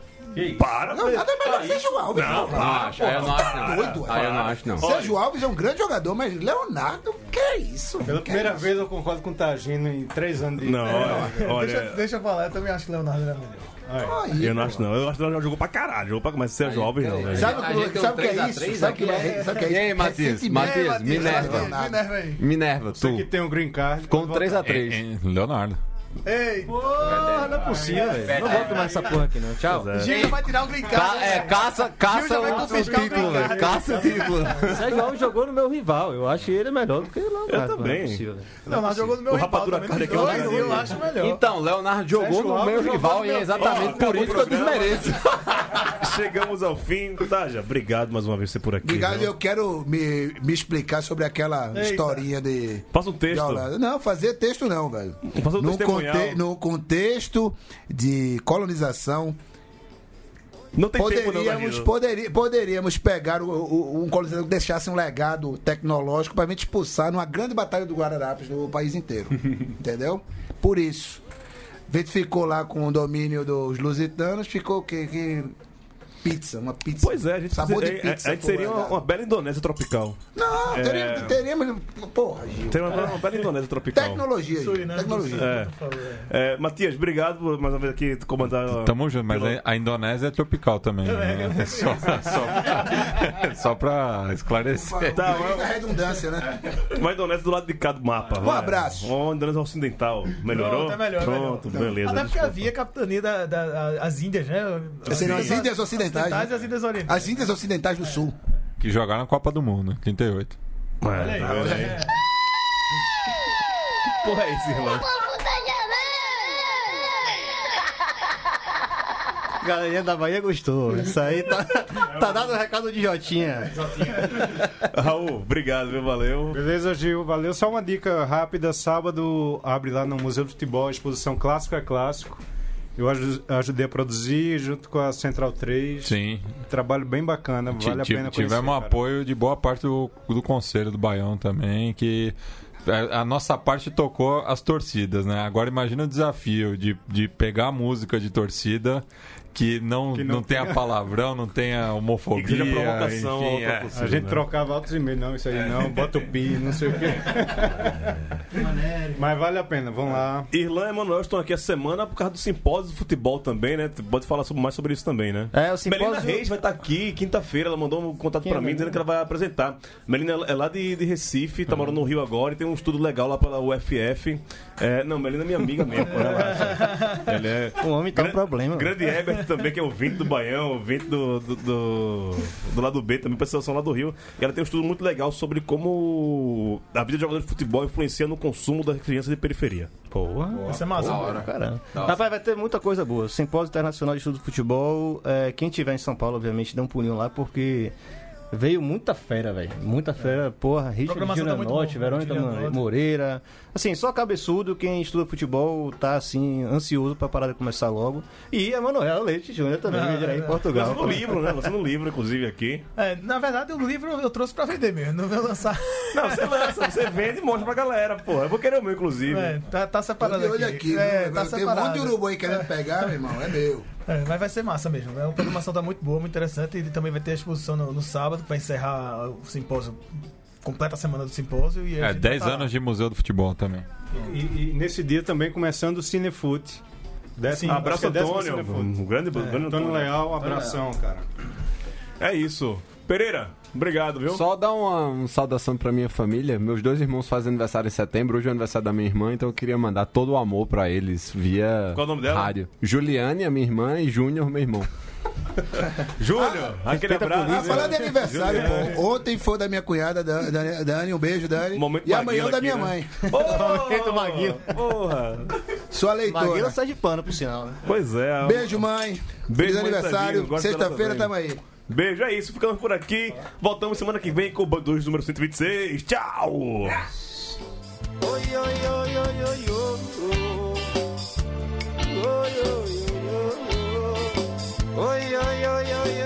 S2: Para,
S4: Não, nada é melhor que Sérgio Alves.
S2: Não,
S9: Não acho, eu não acho não.
S4: Doido,
S9: Aí eu não acho não.
S4: Sérgio Alves é um grande jogador, mas Leonardo, que é isso?
S6: Pela
S4: Que
S6: primeira
S4: é isso?
S6: vez eu concordo com o Tagino em três anos de.
S2: Não, olha,
S7: Deixa,
S2: olha
S7: deixa eu falar, eu também acho que Leonardo era melhor.
S4: Aí,
S2: eu não acho não. Eu acho que ele jogou pra caralho. Jogou pra mas Sérgio Alves não. velho.
S4: Sabe,
S9: A
S4: o que-
S9: tem
S4: sabe o que
S9: 3
S4: é
S9: a
S4: isso?
S9: 3
S4: Sabe o que é, sabe o que é
S9: E
S4: isso?
S9: aí, Matias?
S4: Ressentimento.
S9: Matias,
S7: Matias,
S9: Minerva.
S7: Minerva, aí.
S9: Minerva,
S6: Você
S9: tu.
S6: que tem um green card.
S9: Com 3x3.
S3: É, é, Leonardo.
S7: Ei,
S5: Porra, não é possível, velho. Não volto mais essa porra aqui, não. Tchau.
S7: Gil já vai tirar um green card.
S9: Ca é, caça, caça o, o
S7: o
S9: título, velho. Caça o título.
S5: Sérgio Alves jogou no meu rival. Eu acho ele melhor do que o Leonardo.
S2: Eu também.
S5: Não é possível, velho.
S7: Leonardo jogou no meu
S2: O
S7: rival
S2: Rapadura Card
S7: nos
S2: aqui é
S7: dois, eu
S2: jogador.
S7: acho melhor.
S9: Então, Leonardo jogou
S6: Sérgio
S9: no meu rival e é exatamente por isso que eu
S2: o
S9: desmereço.
S2: Chegamos ao fim. Taja, obrigado mais uma vez por você por aqui.
S4: Obrigado, eu quero me, me explicar sobre aquela historinha de.
S2: Faça um texto.
S4: Não, fazer texto não, velho.
S2: Faça um testemunhal.
S4: Conte- no contexto de colonização,
S2: Não tem tempo não,
S4: poderíamos,
S2: Danilo.
S4: poderi- poderíamos pegar o- o- um colonizador que deixasse um legado tecnológico para a gente expulsar numa grande batalha do Guararapes no país inteiro. entendeu? Por isso. A gente ficou lá com o domínio dos lusitanos, ficou que, que pizza, uma pizza.
S2: Pois é, a gente,
S4: Sabor de
S2: é, é,
S4: pizza.
S2: a gente seria
S4: é,
S2: uma, uma bela Indonésia tropical.
S4: Não,
S2: É.
S4: teríamos, teríamos. Porra, Gil.
S2: Seria uma, uma bela Indonésia tropical.
S4: Tecnologia, Gil.
S7: Suriname do
S4: Tecnologia.
S2: É. É, Matias, obrigado por mais uma vez aqui comandar.
S3: Tamo junto, mas
S2: pelo-
S3: a Indonésia é tropical também. né? Só, só, só pra esclarecer.
S2: Tá,
S4: Fica a redundância, né?
S2: Uma Indonésia do lado de cá do mapa.
S4: Um
S2: vai.
S4: abraço.
S2: Uma Indonésia ocidental. Melhorou?
S7: Pronto, é melhor,
S2: Pronto,
S7: melhor.
S2: beleza.
S7: Até porque havia capitania das da, a- as Índias, né?
S4: Seriam as Índias ocidentais.
S7: E as Índias orientais.
S4: As Índias Ocidentais do Sul.
S3: Que jogaram na Copa do Mundo, 38.
S2: É,
S7: Olha aí.
S2: tá vendo aí? Porra, é isso, irmão.
S5: Galerinha da Bahia gostou. Isso aí tá, tá dado o recado de Jotinha.
S2: Raul, obrigado, viu? Valeu.
S6: Beleza, Gil. Valeu. Só uma dica rápida. Sábado abre lá no Museu do Futebol a exposição Clássico é Clássico. Eu aju- ajudei a produzir junto com a Central 3.
S3: Sim.
S6: Trabalho bem bacana, vale a pena conhecer.
S3: Tivemos
S6: cara.
S3: apoio de boa parte do, do Conselho do Baião também, que a, a nossa parte tocou as torcidas, né? Agora imagina o desafio de, de pegar a música de torcida que não,
S6: Que
S3: não,
S6: não
S3: tenha
S6: tenha-
S3: palavrão, não tenha homofobia.
S2: Que seja provocação
S3: enfim,
S2: a
S3: é.
S2: torcida.
S6: A gente
S2: né?
S6: trocava altos e-mails, não, isso aí não, bota o pi, não sei o quê. Mas vale a pena, vamos lá.
S2: Irlã e Emanuel estão aqui essa semana por causa do simpósio de futebol também, né? Pode falar mais sobre isso também, né?
S5: É, o simpósio-
S2: Melina Reis vai estar aqui quinta-feira. Ela mandou um contato pra
S5: é
S2: mim dizendo que ela vai apresentar. Melina é lá de, de Recife, tá morando no Rio agora e tem um estudo legal lá pela UFF. É, não, Melina é minha amiga mesmo, relaxa. Ela é.
S5: O homem tá um problema.
S2: Grande Herbert também, que é ouvinte do Baião, ouvinte do, do, do, do lado B, também pessoas são lá do Rio. E ela tem um estudo muito legal sobre como a vida de jogador de futebol influencia no consumo das crianças de periferia.
S5: Porra.
S7: Isso é massa.
S5: Caramba. Rapaz, vai ter muita coisa boa. Simpósio Internacional de Estudo de Futebol. é, quem tiver em São Paulo, obviamente, dá um pulinho lá, porque veio muita fera, velho. Muita fera. Porra, Richard
S7: Programação tá.
S5: Verônica. Moreira. Assim, só cabeçudo, quem estuda futebol tá, assim, ansioso pra parar de começar logo. E a Manuela Leite Júnior também,
S7: Ah,
S5: dirá em
S7: é.
S5: Portugal.
S2: Lançando um livro, né? Lançando um livro, inclusive, aqui.
S7: É, na verdade, o livro eu trouxe pra vender mesmo, não vou lançar.
S2: Não, você lança, você vende e mostra pra galera, pô. Eu vou querer o meu, inclusive.
S7: É, tá, tá separado
S4: de
S7: aqui.
S4: olho aqui,
S7: é, tá
S4: Tem um
S7: separado.
S4: monte de urubu aí querendo pegar, meu irmão. É meu.
S7: É, mas vai ser massa mesmo. A programação tá muito boa, muito interessante. E também vai ter a exposição no, no sábado, que vai encerrar o simpósio, completa a semana do simpósio. E
S3: É,
S7: gente
S3: 10
S7: vai tá-
S3: anos de Museu do Futebol também.
S6: E, e nesse dia também começando o. Décimo-
S7: Sim,
S2: Abraço,
S6: é
S2: Antônio. Um grande, grande
S6: Antônio
S2: Antônio.
S6: Leal, um abração, cara.
S2: É isso. Pereira, obrigado, viu?
S9: Só dar uma, uma saudação pra minha família. Meus dois irmãos fazem aniversário em setembro. Hoje é o aniversário da minha irmã, então eu queria mandar todo o amor pra eles via
S2: Qual o nome dela?
S9: rádio. Juliane, a minha irmã, e Júnior, meu irmão.
S2: Júnior, aquele abraço.
S4: Ah, falar de aniversário,
S2: Juliane.
S4: pô. Ontem foi da minha cunhada, Dan- Dan- Dani, um beijo, Dani.
S2: Momento
S4: e amanhã
S2: Maguila
S4: da
S2: aqui,
S4: minha
S2: né?
S4: mãe.
S5: Momento Maguila.
S2: Porra.
S4: Sua
S5: Maguila
S4: leitora.
S5: sai de pano, por sinal, né?
S2: Pois é.
S4: Beijo, mãe.
S2: Beijo,
S4: Feliz
S2: mãe
S4: aniversário. Sexta-feira tamo aí.
S2: Beijo, é isso. Ficamos por aqui. Voltamos semana que vem com o Bando número 126. Tchau!
S8: Oi, oi, oi, oi, oi, oi. Oi, oi, oi, oi, oi.